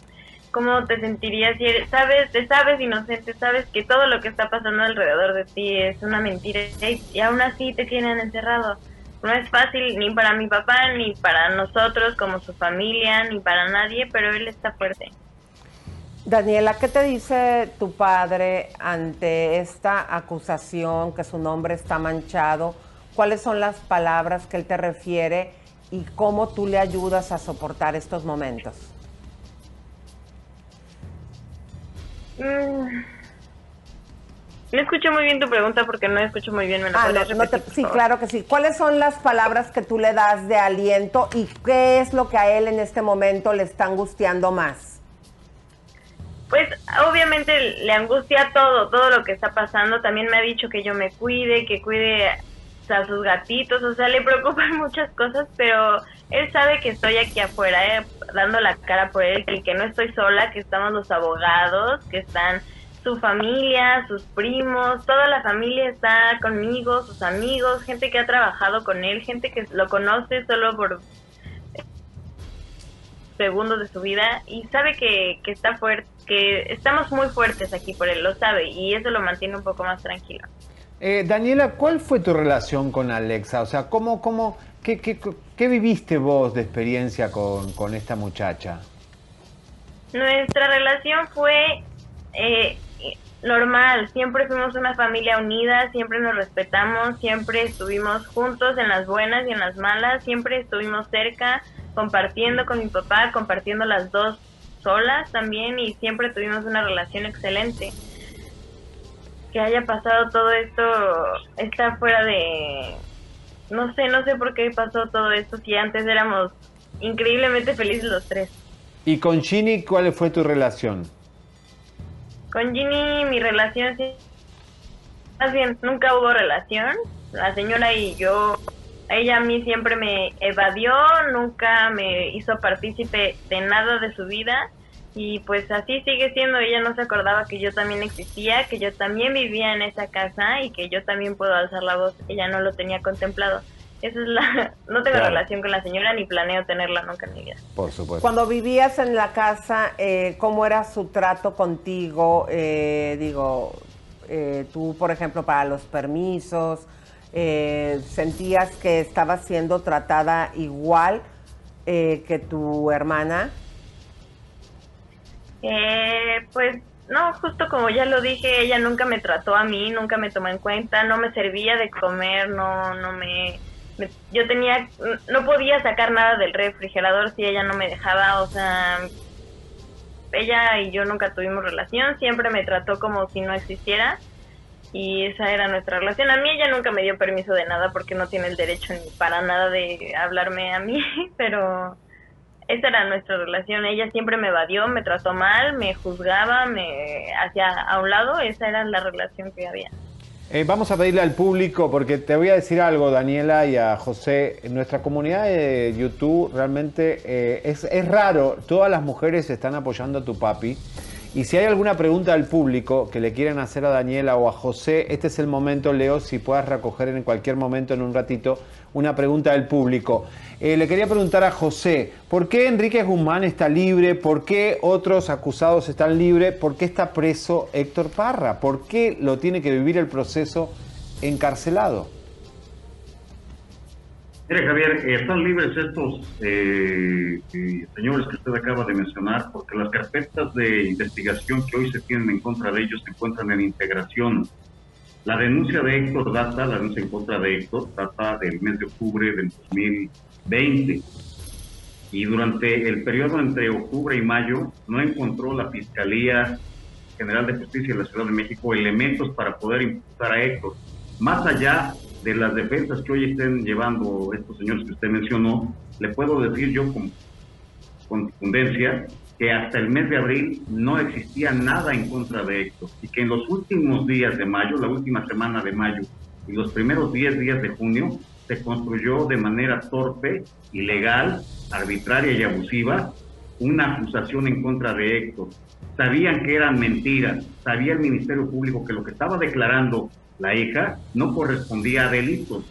cómo te sentirías si eres, sabes, te sabes inocente, sabes que todo lo que está pasando alrededor de ti es una mentira y aún así te tienen encerrado no es fácil ni para mi papá, ni para nosotros como su familia, ni para nadie, pero él está fuerte. Daniela, ¿qué te dice tu padre ante esta acusación que su nombre está manchado? ¿Cuáles son las palabras que él te refiere y cómo tú le ayudas a soportar estos momentos? Mm. No escucho muy bien tu pregunta porque no escucho muy bien. ¿Me ah, sí, claro que sí. ¿Cuáles son las palabras que tú le das de aliento y qué es lo que a él en este momento le está angustiando más? Pues obviamente le angustia todo, todo lo que está pasando. También me ha dicho que yo me cuide, que cuide a sus gatitos, o sea, le preocupan muchas cosas, pero él sabe que estoy aquí afuera, eh, dando la cara por él, y que no estoy sola, que estamos los abogados, que están su familia, sus primos, toda la familia está conmigo, sus amigos, gente que ha trabajado con él, gente que lo conoce solo por segundos de su vida y sabe que, que está fuerte, que estamos muy fuertes aquí por él, lo sabe y eso lo mantiene un poco más tranquilo. Eh, Daniela, ¿cuál fue tu relación con Alexa? O sea, ¿cómo, cómo, qué, qué, qué viviste vos de experiencia con, con esta muchacha? Nuestra relación fue eh, normal, siempre fuimos una familia unida, siempre nos respetamos, siempre estuvimos juntos en las buenas y en las malas, siempre estuvimos cerca, compartiendo con mi papá, compartiendo las dos solas también y siempre tuvimos una relación excelente. Que haya pasado todo esto está fuera de... No sé, no sé por qué pasó todo esto si antes éramos increíblemente felices los tres. ¿Y con Chini cuál fue tu relación? Con Ginny mi relación sí, más bien nunca hubo relación. La señora y yo, ella a mí siempre me evadió, nunca me hizo partícipe de nada de su vida y pues así sigue siendo, ella no se acordaba que yo también existía, que yo también vivía en esa casa y que yo también puedo alzar la voz, ella no lo tenía contemplado. Esa es la, no tengo Claro. relación con la señora ni planeo tenerla nunca en mi vida. Por supuesto. Cuando vivías en la casa, eh, ¿cómo era su trato contigo? Eh, digo, eh, tú, por ejemplo, para los permisos, eh, ¿sentías que estabas siendo tratada igual eh, que tu hermana? Eh, pues no, justo como ya lo dije, ella nunca me trató a mí, nunca me tomó en cuenta, no me servía de comer, no, no me, me- yo tenía, no podía sacar nada del refrigerador si ella no me dejaba, o sea, ella y yo nunca tuvimos relación, siempre me trató como si no existiera y esa era nuestra relación. A mí ella nunca me dio permiso de nada porque no tiene el derecho ni para nada de hablarme a mí, pero esa era nuestra relación. Ella siempre me evadió, me trató mal, me juzgaba, me hacía a un lado. Esa era la relación que había. Eh, vamos a pedirle al público, porque te voy a decir algo, Daniela y a José. Nuestra comunidad de YouTube realmente eh, es, es raro, todas las mujeres están apoyando a tu papi. Y si hay alguna pregunta del público que le quieran hacer a Daniela o a José, este es el momento, Leo, si puedas recoger en cualquier momento, en un ratito, una pregunta del público. Eh, le quería preguntar a José, ¿por qué Enrique Guzmán está libre? ¿Por qué otros acusados están libres? ¿Por qué está preso Héctor Parra? ¿Por qué lo tiene que vivir el proceso encarcelado? Mire, Javier, eh, están libres estos eh, eh, señores que usted acaba de mencionar, porque las carpetas de investigación que hoy se tienen en contra de ellos se encuentran en integración. La denuncia de Héctor data, la denuncia en contra de Héctor, data del mes de octubre del 2020. Y durante el periodo entre octubre y mayo no encontró la Fiscalía General de Justicia de la Ciudad de México elementos para poder imputar a Héctor. Más allá de las defensas que hoy estén llevando estos señores que usted mencionó, le puedo decir yo con contundencia que hasta el mes de abril no existía nada en contra de Héctor y que en los últimos días de mayo, la última semana de mayo y los primeros 10 días de junio, se construyó de manera torpe, ilegal, arbitraria y abusiva una acusación en contra de Héctor. Sabían que eran mentiras, sabía el Ministerio Público que lo que estaba declarando la hija no correspondía a delitos.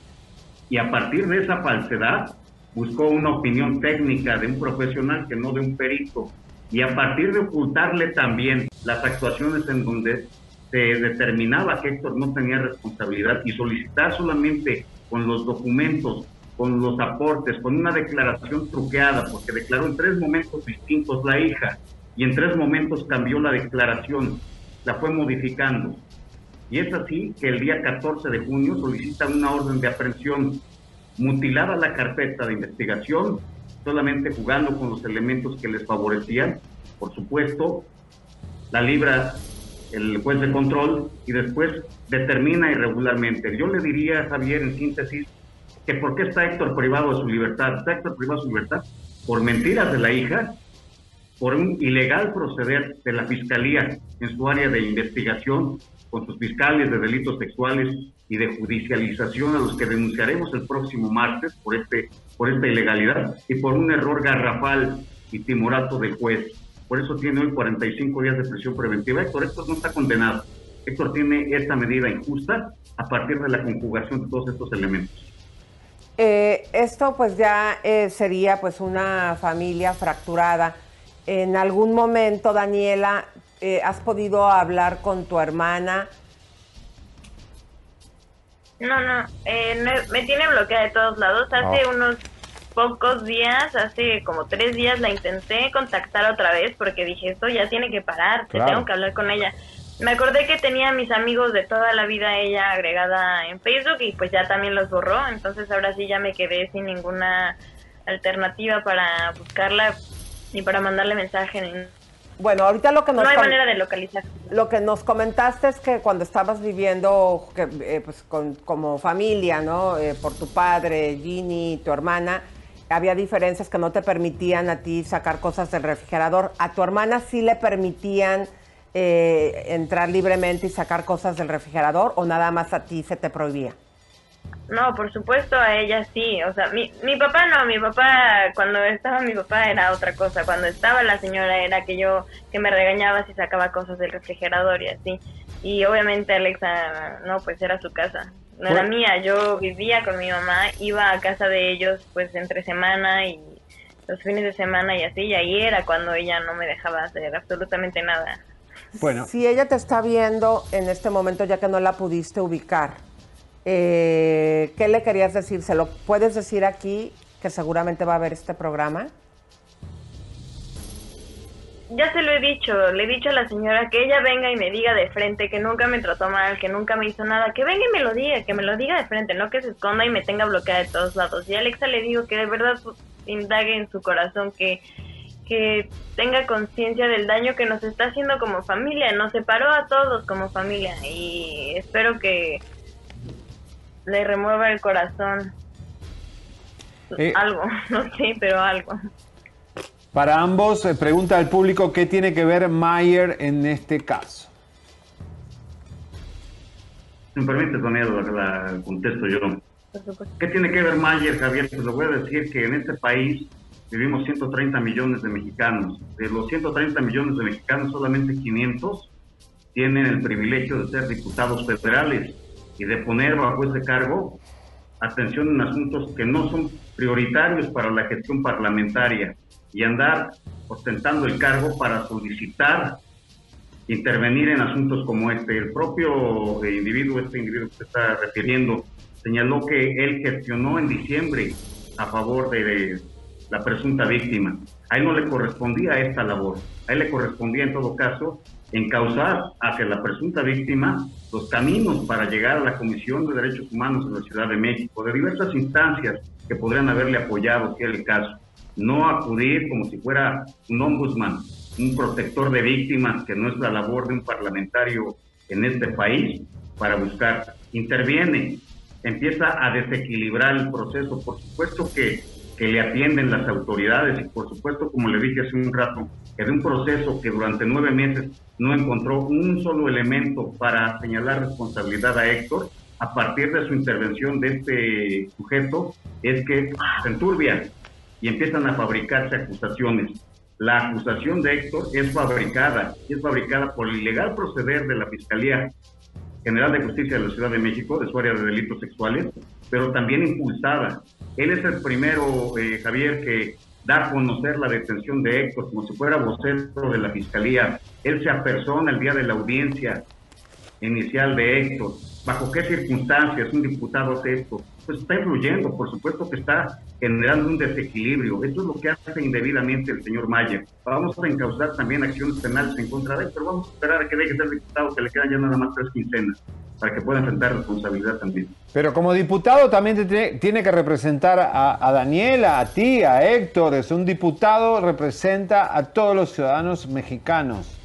Y a partir de esa falsedad, buscó una opinión técnica de un profesional que no de un perito. Y a partir de ocultarle también las actuaciones en donde se determinaba que Héctor no tenía responsabilidad y solicitar solamente con los documentos, con los aportes, con una declaración truqueada, porque declaró en tres momentos distintos la hija y en tres momentos cambió la declaración, la fue modificando. Y es así que el día 14 de junio solicita una orden de aprehensión mutilada la carpeta de investigación, solamente jugando con los elementos que les favorecían. Por supuesto, la libra el juez de control y después determina irregularmente. Yo le diría, Javier, en síntesis, que por qué está Héctor privado de su libertad. Está Héctor privado de su libertad por mentiras de la hija, por un ilegal proceder de la Fiscalía en su área de investigación con sus fiscales de delitos sexuales y de judicialización a los que denunciaremos el próximo martes por este por esta ilegalidad y por un error garrafal y timorato del juez. Por eso tiene hoy 45 días de prisión preventiva. Héctor, Héctor no está condenado. Héctor tiene esta medida injusta a partir de la conjugación de todos estos elementos. Eh, esto pues ya eh, sería pues una familia fracturada. En algún momento, Daniela, eh, ¿has podido hablar con tu hermana? No, no, eh, me tiene bloqueada de todos lados. Hace Oh. unos pocos días, hace como tres días, la intenté contactar otra vez porque dije, esto ya tiene que parar, te tengo que hablar con ella. Me acordé que tenía a mis amigos de toda la vida ella agregada en Facebook y pues ya también los borró, entonces ahora sí ya me quedé sin ninguna alternativa para buscarla ni para mandarle mensaje. Ni... Bueno, ahorita lo que nos No hay manera de localizar. Lo que nos comentaste es que cuando estabas viviendo que, eh, pues, con- como familia, ¿no? Eh, por tu padre, Ginny, tu hermana, había diferencias que no te permitían a ti sacar cosas del refrigerador. A tu hermana sí le permitían eh, entrar libremente y sacar cosas del refrigerador o nada más a ti se te prohibía? No, por supuesto, a ella sí. O sea, mi, mi papá no, mi papá, cuando estaba mi papá era otra cosa. Cuando estaba la señora era que yo, que me regañaba si sacaba cosas del refrigerador y así. Y obviamente Alexa, no, pues era su casa. No era mía, yo vivía con mi mamá, iba a casa de ellos pues entre semana y los fines de semana y así, y ahí era cuando ella no me dejaba hacer absolutamente nada. Bueno. Si ella te está viendo en este momento ya que no la pudiste ubicar, eh, ¿qué le querías decir? ¿Se lo puedes decir aquí que seguramente va a ver este programa? Ya se lo he dicho, le he dicho a la señora que ella venga y me diga de frente que nunca me trató mal, que nunca me hizo nada, que venga y me lo diga, que me lo diga de frente, no que se esconda y me tenga bloqueada de todos lados. Y a Alexa le digo que de verdad indague en su corazón, que, que tenga conciencia del daño que nos está haciendo como familia, nos separó a todos como familia y espero que le remueva el corazón. Eh, algo, no sé, pero algo. Para ambos, eh, pregunta al público qué tiene que ver Mayer en este caso. Si me permite, Daniel, la, la contesto yo. ¿Qué tiene que ver Mayer, Javier? Pues le voy a decir que en este país vivimos 130 millones de mexicanos. De los 130 millones de mexicanos, solamente 500 tienen el privilegio de ser diputados federales y de poner bajo ese cargo atención en asuntos que no son prioritarios para la gestión parlamentaria y andar ostentando el cargo para solicitar intervenir en asuntos como este. El propio eh, individuo, este individuo que se está refiriendo, señaló que él gestionó en diciembre a favor de la presunta víctima. A él no le correspondía esta labor. A él le correspondía en todo caso encauzar hacia la presunta víctima los caminos para llegar a la Comisión de Derechos Humanos en la Ciudad de México, de diversas instancias que podrían haberle apoyado, si era el caso no acudir como si fuera un ombudsman, un protector de víctimas, que no es la labor de un parlamentario en este país, para buscar. Interviene, empieza a desequilibrar el proceso. Por supuesto que, que le atienden las autoridades y por supuesto, como le dije hace un rato, que de un proceso que durante nueve meses no encontró un solo elemento para señalar responsabilidad a Héctor, a partir de su intervención de este sujeto, es que se enturbia y empiezan a fabricarse acusaciones. La acusación de Héctor es fabricada, es fabricada por el ilegal proceder de la Fiscalía General de Justicia de la Ciudad de México, de su área de delitos sexuales, pero también impulsada. Él es el primero, eh, Javier, que da a conocer la detención de Héctor como si fuera vocero de la Fiscalía. Él se apersona el día de la audiencia inicial de Héctor. ¿Bajo qué circunstancias un diputado hace esto? Pues está influyendo, por supuesto que está generando un desequilibrio. Esto es lo que hace indebidamente el señor Mayer. Vamos a encauzar también acciones penales en contra de él, pero vamos a esperar a que deje de ser diputado, que le quedan ya nada más tres quincenas, para que pueda enfrentar responsabilidad también. Pero como diputado también tiene, que representar a, a, Daniela, a ti, a Héctor. Es un diputado, representa a todos los ciudadanos mexicanos.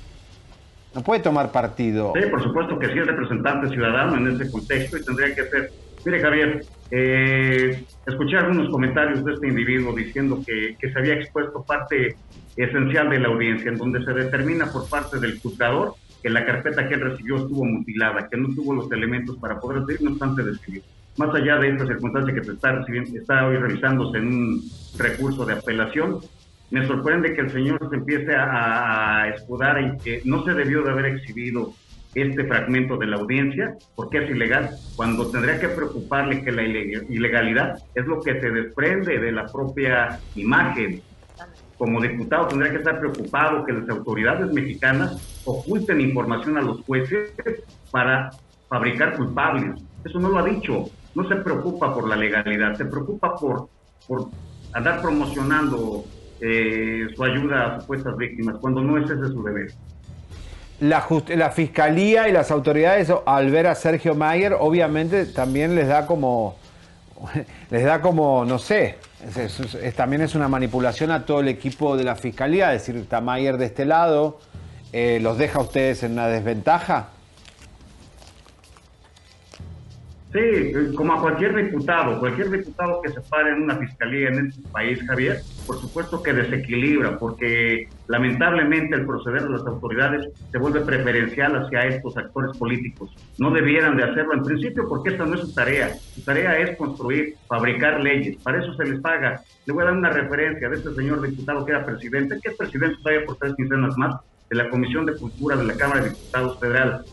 No puede tomar partido. Sí, por supuesto que sí es representante ciudadano en ese contexto y tendría que ser. Mire, Javier, eh, escuché algunos comentarios de este individuo diciendo que, que se había expuesto parte esencial de la audiencia, en donde se determina por parte del juzgador que la carpeta que él recibió estuvo mutilada, que no tuvo los elementos para poder decir, no obstante decidir. Más allá de esta circunstancia que se está, recibiendo, está hoy revisándose en un recurso de apelación, me sorprende que el señor se empiece a, escudar en que no se debió de haber exhibido este fragmento de la audiencia, porque es ilegal, cuando tendría que preocuparle que la ilegalidad es lo que se desprende de la propia imagen. Como diputado tendría que estar preocupado que las autoridades mexicanas oculten información a los jueces para fabricar culpables. Eso no lo ha dicho. No se preocupa por la legalidad, se preocupa por, por andar promocionando eh, su ayuda a supuestas víctimas, cuando no es ese su deber. La, la fiscalía y las autoridades al ver a Sergio Mayer obviamente también les da como les da como no sé es, también es una manipulación a todo el equipo de la fiscalía es decir está Mayer de este lado eh, los deja a ustedes en una desventaja Sí, como a cualquier diputado, cualquier diputado que se pare en una fiscalía en este país, Javier, por supuesto que desequilibra, porque lamentablemente el proceder de las autoridades se vuelve preferencial hacia estos actores políticos. No debieran de hacerlo en principio porque esta no es su tarea. Su tarea es construir, fabricar leyes. Para eso se les paga. Le voy a dar una referencia de este señor diputado que era presidente, que es presidente todavía por tres quincenas más, de la Comisión de Cultura de la Cámara de Diputados Federal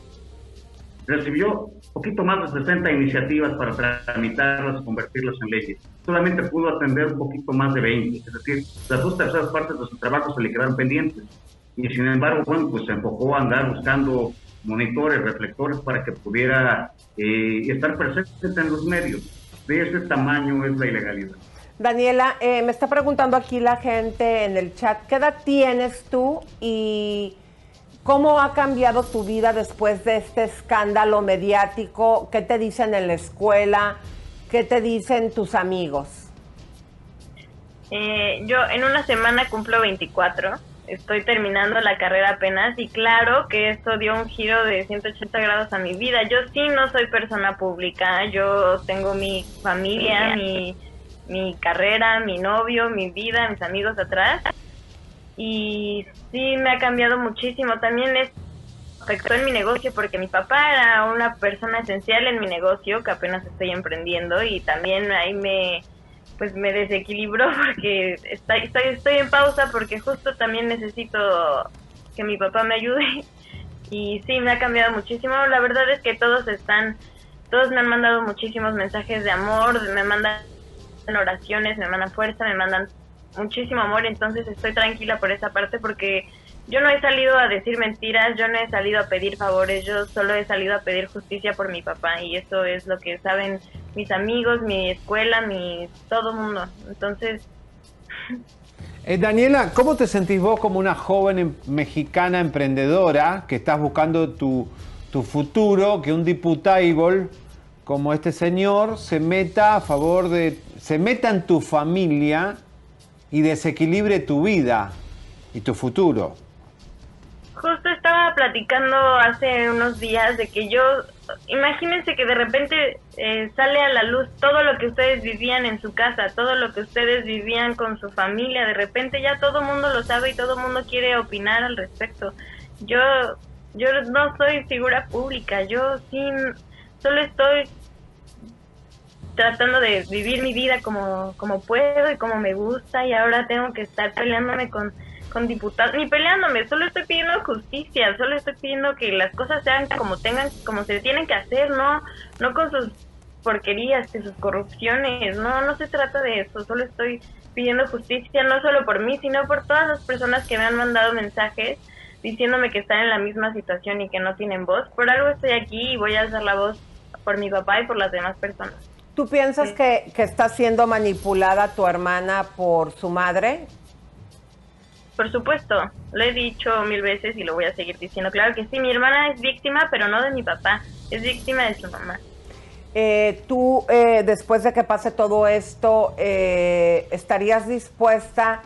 recibió poquito más de 60 iniciativas para tramitarlas y convertirlas en leyes. Solamente pudo atender un poquito más de 20, es decir, las dos terceras partes de su trabajo se le quedaron pendientes. Y sin embargo, bueno, pues se enfocó a andar buscando monitores, reflectores para que pudiera eh, estar presente en los medios. De ese tamaño es la ilegalidad. Daniela, eh, me está preguntando aquí la gente en el chat, ¿qué edad tienes tú y ¿Cómo ha cambiado tu vida después de este escándalo mediático? ¿Qué te dicen en la escuela? ¿Qué te dicen tus amigos? Eh, yo en una semana cumplo 24. Estoy terminando la carrera apenas y claro que esto dio un giro de 180 grados a mi vida. Yo sí no soy persona pública. Yo tengo mi familia, mi, mi carrera, mi novio, mi vida, mis amigos atrás y sí me ha cambiado muchísimo. También es afectó en mi negocio porque mi papá era una persona esencial en mi negocio que apenas estoy emprendiendo y también ahí me pues me desequilibró porque estoy, estoy, estoy en pausa porque justo también necesito que mi papá me ayude y sí me ha cambiado muchísimo la verdad es que todos están todos me han mandado muchísimos mensajes de amor me mandan oraciones me mandan fuerza me mandan muchísimo amor, entonces estoy tranquila por esa parte porque yo no he salido a decir mentiras, yo no he salido a pedir favores, yo solo he salido a pedir justicia por mi papá y eso es lo que saben mis amigos, mi escuela, mi todo mundo. Entonces... Eh, Daniela, ¿cómo te sentís vos como una joven em, mexicana emprendedora que estás buscando tu, tu futuro, que un diputable como este señor se meta a favor de, se meta en tu familia y desequilibre tu vida y tu futuro. Justo estaba platicando hace unos días de que yo, imagínense que de repente eh, sale a la luz todo lo que ustedes vivían en su casa, todo lo que ustedes vivían con su familia, de repente ya todo el mundo lo sabe y todo el mundo quiere opinar al respecto. Yo, yo no soy figura pública, yo sin, solo estoy tratando de vivir mi vida como, como puedo y como me gusta y ahora tengo que estar peleándome con, con diputados, ni peleándome, solo estoy pidiendo justicia, solo estoy pidiendo que las cosas sean como tengan, como se tienen que hacer, no, no con sus porquerías, que sus corrupciones, no, no se trata de eso, solo estoy pidiendo justicia no solo por mí, sino por todas las personas que me han mandado mensajes diciéndome que están en la misma situación y que no tienen voz. Por algo estoy aquí y voy a hacer la voz por mi papá y por las demás personas. ¿Tú piensas que, que está siendo manipulada tu hermana por su madre? Por supuesto, lo he dicho mil veces y lo voy a seguir diciendo. Claro que sí, mi hermana es víctima, pero no de mi papá, es víctima de su mamá. Eh, ¿Tú, eh, después de que pase todo esto, eh, estarías dispuesta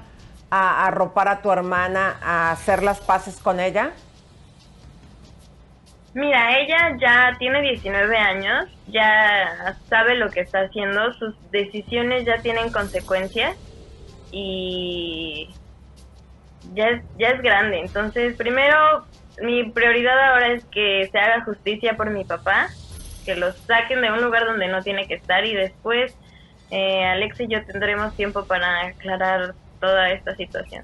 a arropar a tu hermana, a hacer las paces con ella? Mira, ella ya tiene 19 años, ya sabe lo que está haciendo, sus decisiones ya tienen consecuencias y ya es, ya es grande. Entonces, primero, mi prioridad ahora es que se haga justicia por mi papá, que lo saquen de un lugar donde no tiene que estar y después eh, Alex y yo tendremos tiempo para aclarar toda esta situación.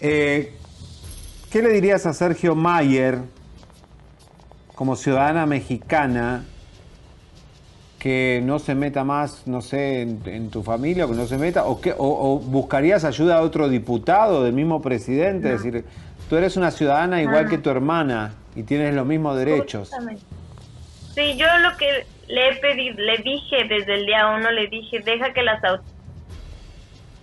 Eh, ¿Qué le dirías a Sergio Mayer, como ciudadana mexicana que no se meta más, no sé, en, tu familia, o que no se meta, o, que, o, buscarías ayuda a otro diputado del mismo presidente, es decir, tú eres una ciudadana igual que tu hermana y tienes los mismos derechos. Sí, yo lo que le he pedido, le dije desde el día uno, le dije, deja que las autoridades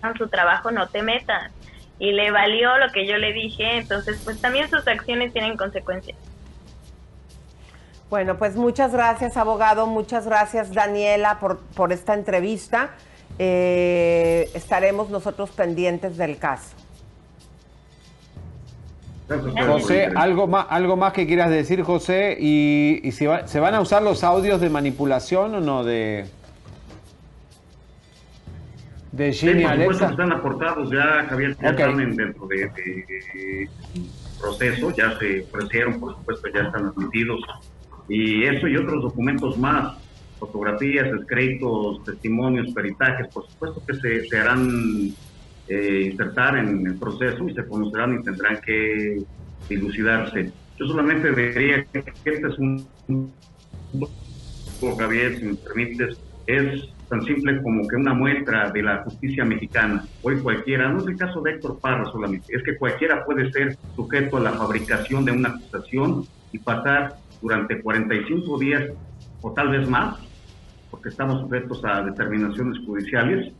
hagan su trabajo, no te metas. Y le valió lo que yo le dije, entonces pues también sus acciones tienen consecuencias. Bueno, pues muchas gracias, abogado. Muchas gracias, Daniela, por, por esta entrevista. Eh, estaremos nosotros pendientes del caso. José, algo más, algo más que quieras decir, José, y, y si va- se van a usar los audios de manipulación o no de de Sí, Ginny por supuesto que están aportados ya, Javier, ya Ok. están en- dentro de, de- de proceso, ya se ofrecieron, por supuesto, ya están admitidos. Y eso y otros documentos más, fotografías, escritos, testimonios, peritajes, por supuesto que se, se harán eh, insertar en el proceso y se conocerán y tendrán que dilucidarse. Yo solamente diría que este es un- Javier, si me permites, es tan simple como que una muestra de la justicia mexicana. Hoy cualquiera, no es el caso de Héctor Parra solamente, es que cualquiera puede ser sujeto a la fabricación de una acusación y pasar durante 45 días o tal vez más, porque estamos sujetos a determinaciones judiciales,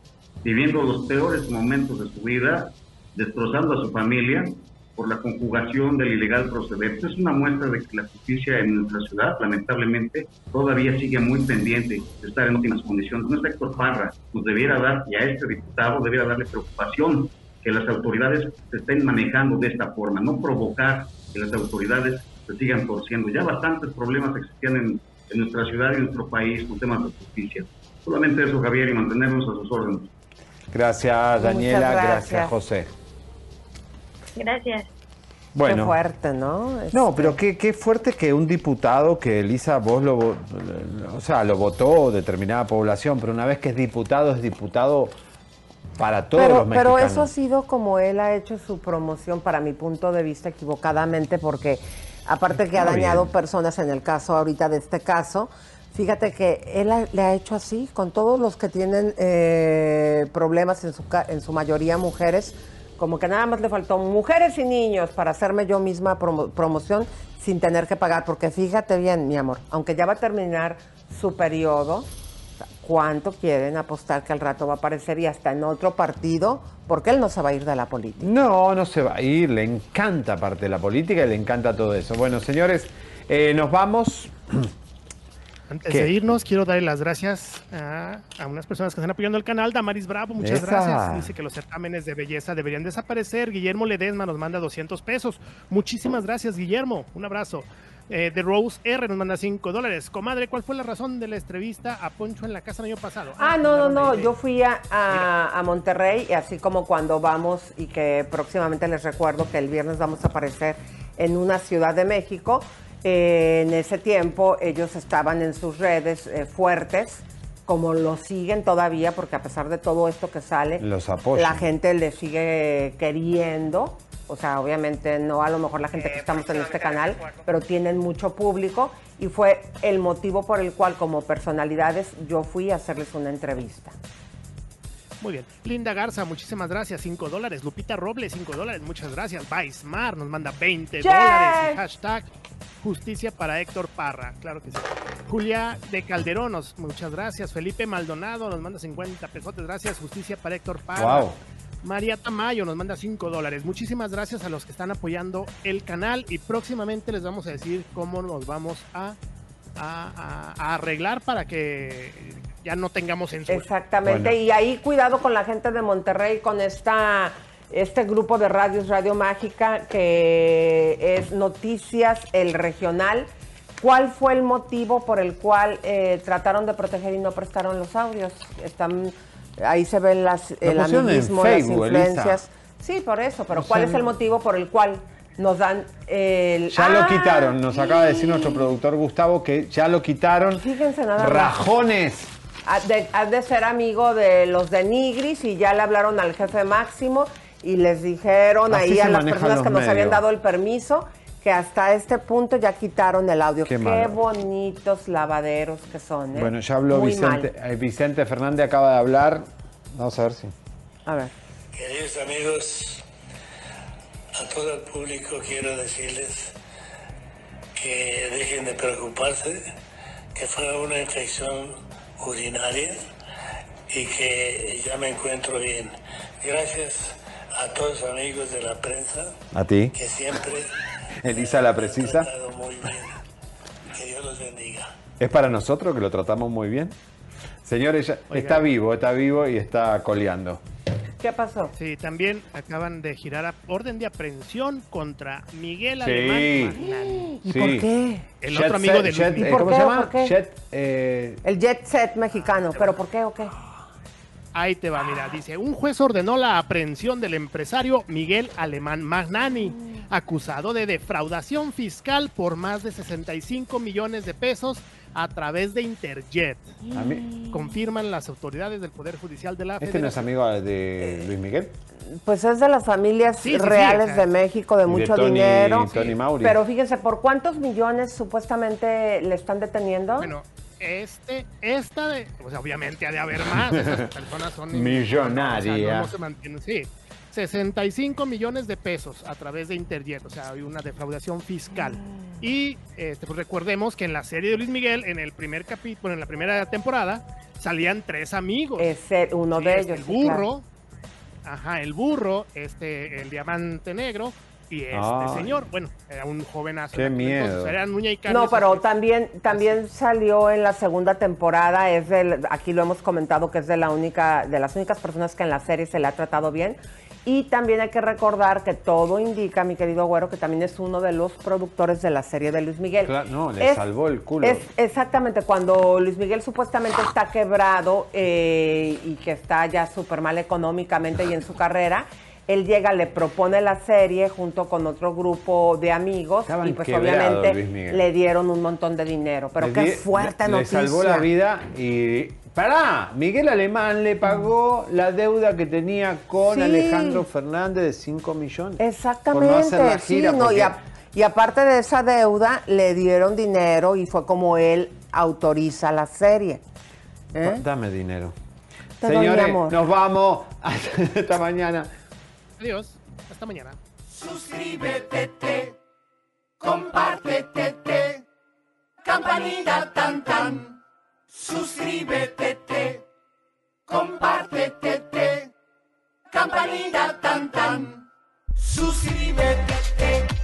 viviendo los peores momentos de su vida, destrozando a su familia por la conjugación del ilegal procedente. Es una muestra de que la justicia en nuestra ciudad, lamentablemente, todavía sigue muy pendiente de estar en óptimas condiciones. No es Héctor Parra, nos debiera dar, y a este diputado debiera darle preocupación que las autoridades se estén manejando de esta forma, no provocar que las autoridades se sigan torciendo. Ya bastantes problemas existían en, en nuestra ciudad y en nuestro país con temas de justicia. Solamente eso, Javier, y mantenernos a sus órdenes. Gracias, Daniela. Gracias. gracias. José. Gracias. Bueno. Qué fuerte, ¿no? No, pero qué, qué fuerte que un diputado que Elisa vos lo, o sea, lo votó determinada población, pero una vez que es diputado es diputado para todos pero, los pero mexicanos. eso ha sido como él ha hecho su promoción, para mi punto de vista, equivocadamente, porque aparte que ha dañado bien. personas en el caso ahorita de este caso, fíjate que él ha- le ha hecho así con todos los que tienen eh, problemas, en su, en su mayoría mujeres, como que nada más le faltó mujeres y niños para hacerme yo misma promo- promoción sin tener que pagar, porque fíjate bien, mi amor, aunque ya va a terminar su periodo, ¿Cuánto quieren apostar que al rato va a aparecer y hasta en otro partido? Porque él no se va a ir de la política. No, no se va a ir, le encanta parte de la política y le encanta todo eso. Bueno, señores, eh, nos vamos. Antes ¿Qué? de irnos, quiero darle las gracias a, a unas personas que están apoyando el canal. Damaris Bravo, muchas Esa. gracias. Dice que los certámenes de belleza deberían desaparecer. Guillermo Ledesma nos manda 200 pesos. Muchísimas gracias, Guillermo. Un abrazo. Eh, The Rose R nos manda 5 dólares. Comadre, ¿cuál fue la razón de la entrevista a Poncho en la casa el año pasado? Ah, no, no, no. Yo fui a, a- a Monterrey y así como cuando vamos y que próximamente les recuerdo que el viernes vamos a aparecer en una ciudad de México. eh, en ese tiempo ellos estaban en sus redes eh, fuertes, como lo siguen todavía, porque a pesar de todo esto que sale, Los la gente le sigue queriendo. O sea, obviamente no a lo mejor la gente que estamos en este canal, pero tienen mucho público y fue el motivo por el cual como personalidades yo fui a hacerles una entrevista. Muy bien. Linda Garza, muchísimas gracias. 5 dólares. Lupita Robles, 5 dólares. Muchas gracias. Baismar nos manda 20 ¡Yay! dólares. Y hashtag justicia para Héctor Parra. Claro que sí. Julia de Calderón, nos- muchas gracias. Felipe Maldonado nos manda 50 pesotes. Gracias. Justicia para Héctor Parra. Wow. María Tamayo nos manda 5 dólares. Muchísimas gracias a los que están apoyando el canal y próximamente les vamos a decir cómo nos vamos a, a- a- a arreglar para que ya no tengamos censura. Exactamente. Bueno. Y ahí cuidado con la gente de Monterrey, con esta este grupo de radios Radio Mágica que es Noticias El Regional. ¿Cuál fue el motivo por el cual eh, trataron de proteger y no prestaron los audios? Están ahí se ven las el amiguismo, las Facebook, Elisa. influencias. Sí, por eso. Pero ¿cuál es el motivo por el cual nos dan el Ya lo Ah, quitaron, nos acaba de decir nuestro productor Gustavo que ya lo quitaron. Fíjense nada más. Rajones. Ha de, ser amigo de los de Nigris y ya le hablaron al jefe máximo y les dijeron Así ahí a las personas que nos habían dado el permiso que hasta este punto ya quitaron el audio. Qué Qué, bonitos lavaderos que son. ¿eh? Bueno, ya habló Muy Vicente, mal. eh, Vicente Fernández, acaba de hablar. Vamos a ver si. A ver. Queridos amigos, a todo el público quiero decirles que dejen de preocuparse, que fue una infección urinaria y que ya me encuentro bien. Gracias a todos los amigos de la prensa A ti. que siempre Elisa la precisa. Que Dios los bendiga. ¿Es para nosotros que lo tratamos muy bien? Señores, está vivo, está vivo y está coleando. ¿Qué pasó? Sí, también acaban de girar a orden de aprehensión contra Miguel Sí. Alemán. ¿Y por qué? El Jet otro amigo set- de Jet, Luis ¿Por ¿Cómo qué se llama? Jet, eh, El jet set mexicano. ¿Pero por qué o qué? Ahí te va, mira, dice, un juez ordenó la aprehensión del empresario Miguel Alemán Magnani, acusado de defraudación fiscal por más de 65 millones de pesos a través de Interjet. a mí- Confirman las autoridades del Poder Judicial de la ¿Este no es Federación. amigo de Luis Miguel? Pues es de las familias Sí, sí, sí, reales de México, de y de mucho Tony- dinero. Tony Mauri. Pero fíjense, ¿por cuántos millones supuestamente le están deteniendo? Bueno, este, esta de, pues obviamente ha de haber más, esas personas son... Millonaria. o sea, no, no se mantienen, sí. 65 millones de pesos a través de Interjet, o sea, hay una defraudación fiscal. Y este, pues recordemos que en la serie de Luis Miguel, en el primer capítulo, en la primera temporada, salían tres amigos. es el- uno Sí, de este, ellos. El claro. burro, ajá, el burro, este, el diamante negro y este Ay. señor. Bueno, era un jovenazo. Qué entonces, miedo. eran uña y carne No, pero también, también salió en la segunda temporada, es del, aquí lo hemos comentado que es de la única, de las únicas personas que en la serie se le ha tratado bien. Y también hay que recordar que todo indica, mi querido Güero, que también es uno de los productores de la serie de Luis Miguel. Claro, no, le Es- salvó el culo. Es exactamente cuando Luis Miguel supuestamente está quebrado eh, y que está ya súper mal económicamente y en su carrera. Él llega, le propone la serie junto con otro grupo de amigos Estaban y pues obviamente le dieron un montón de dinero. Pero Le qué fuerte le, noticia. Le salvó la vida y... ¡Pará! Miguel Alemán le pagó la deuda que tenía con Sí. Alejandro Fernández de 5 millones. Exactamente, Por no hacer la sí, y, porque- a- y aparte de esa deuda, le dieron dinero y fue como él autoriza la serie. ¿Eh? Dame dinero. Te Señores, nos vamos. Hasta mañana. Adiós. Hasta mañana. Suscríbete, te, compártete, te, campanita tan tan. Suscríbete, te, compártete, te, campanita tan tan. Suscríbete, te.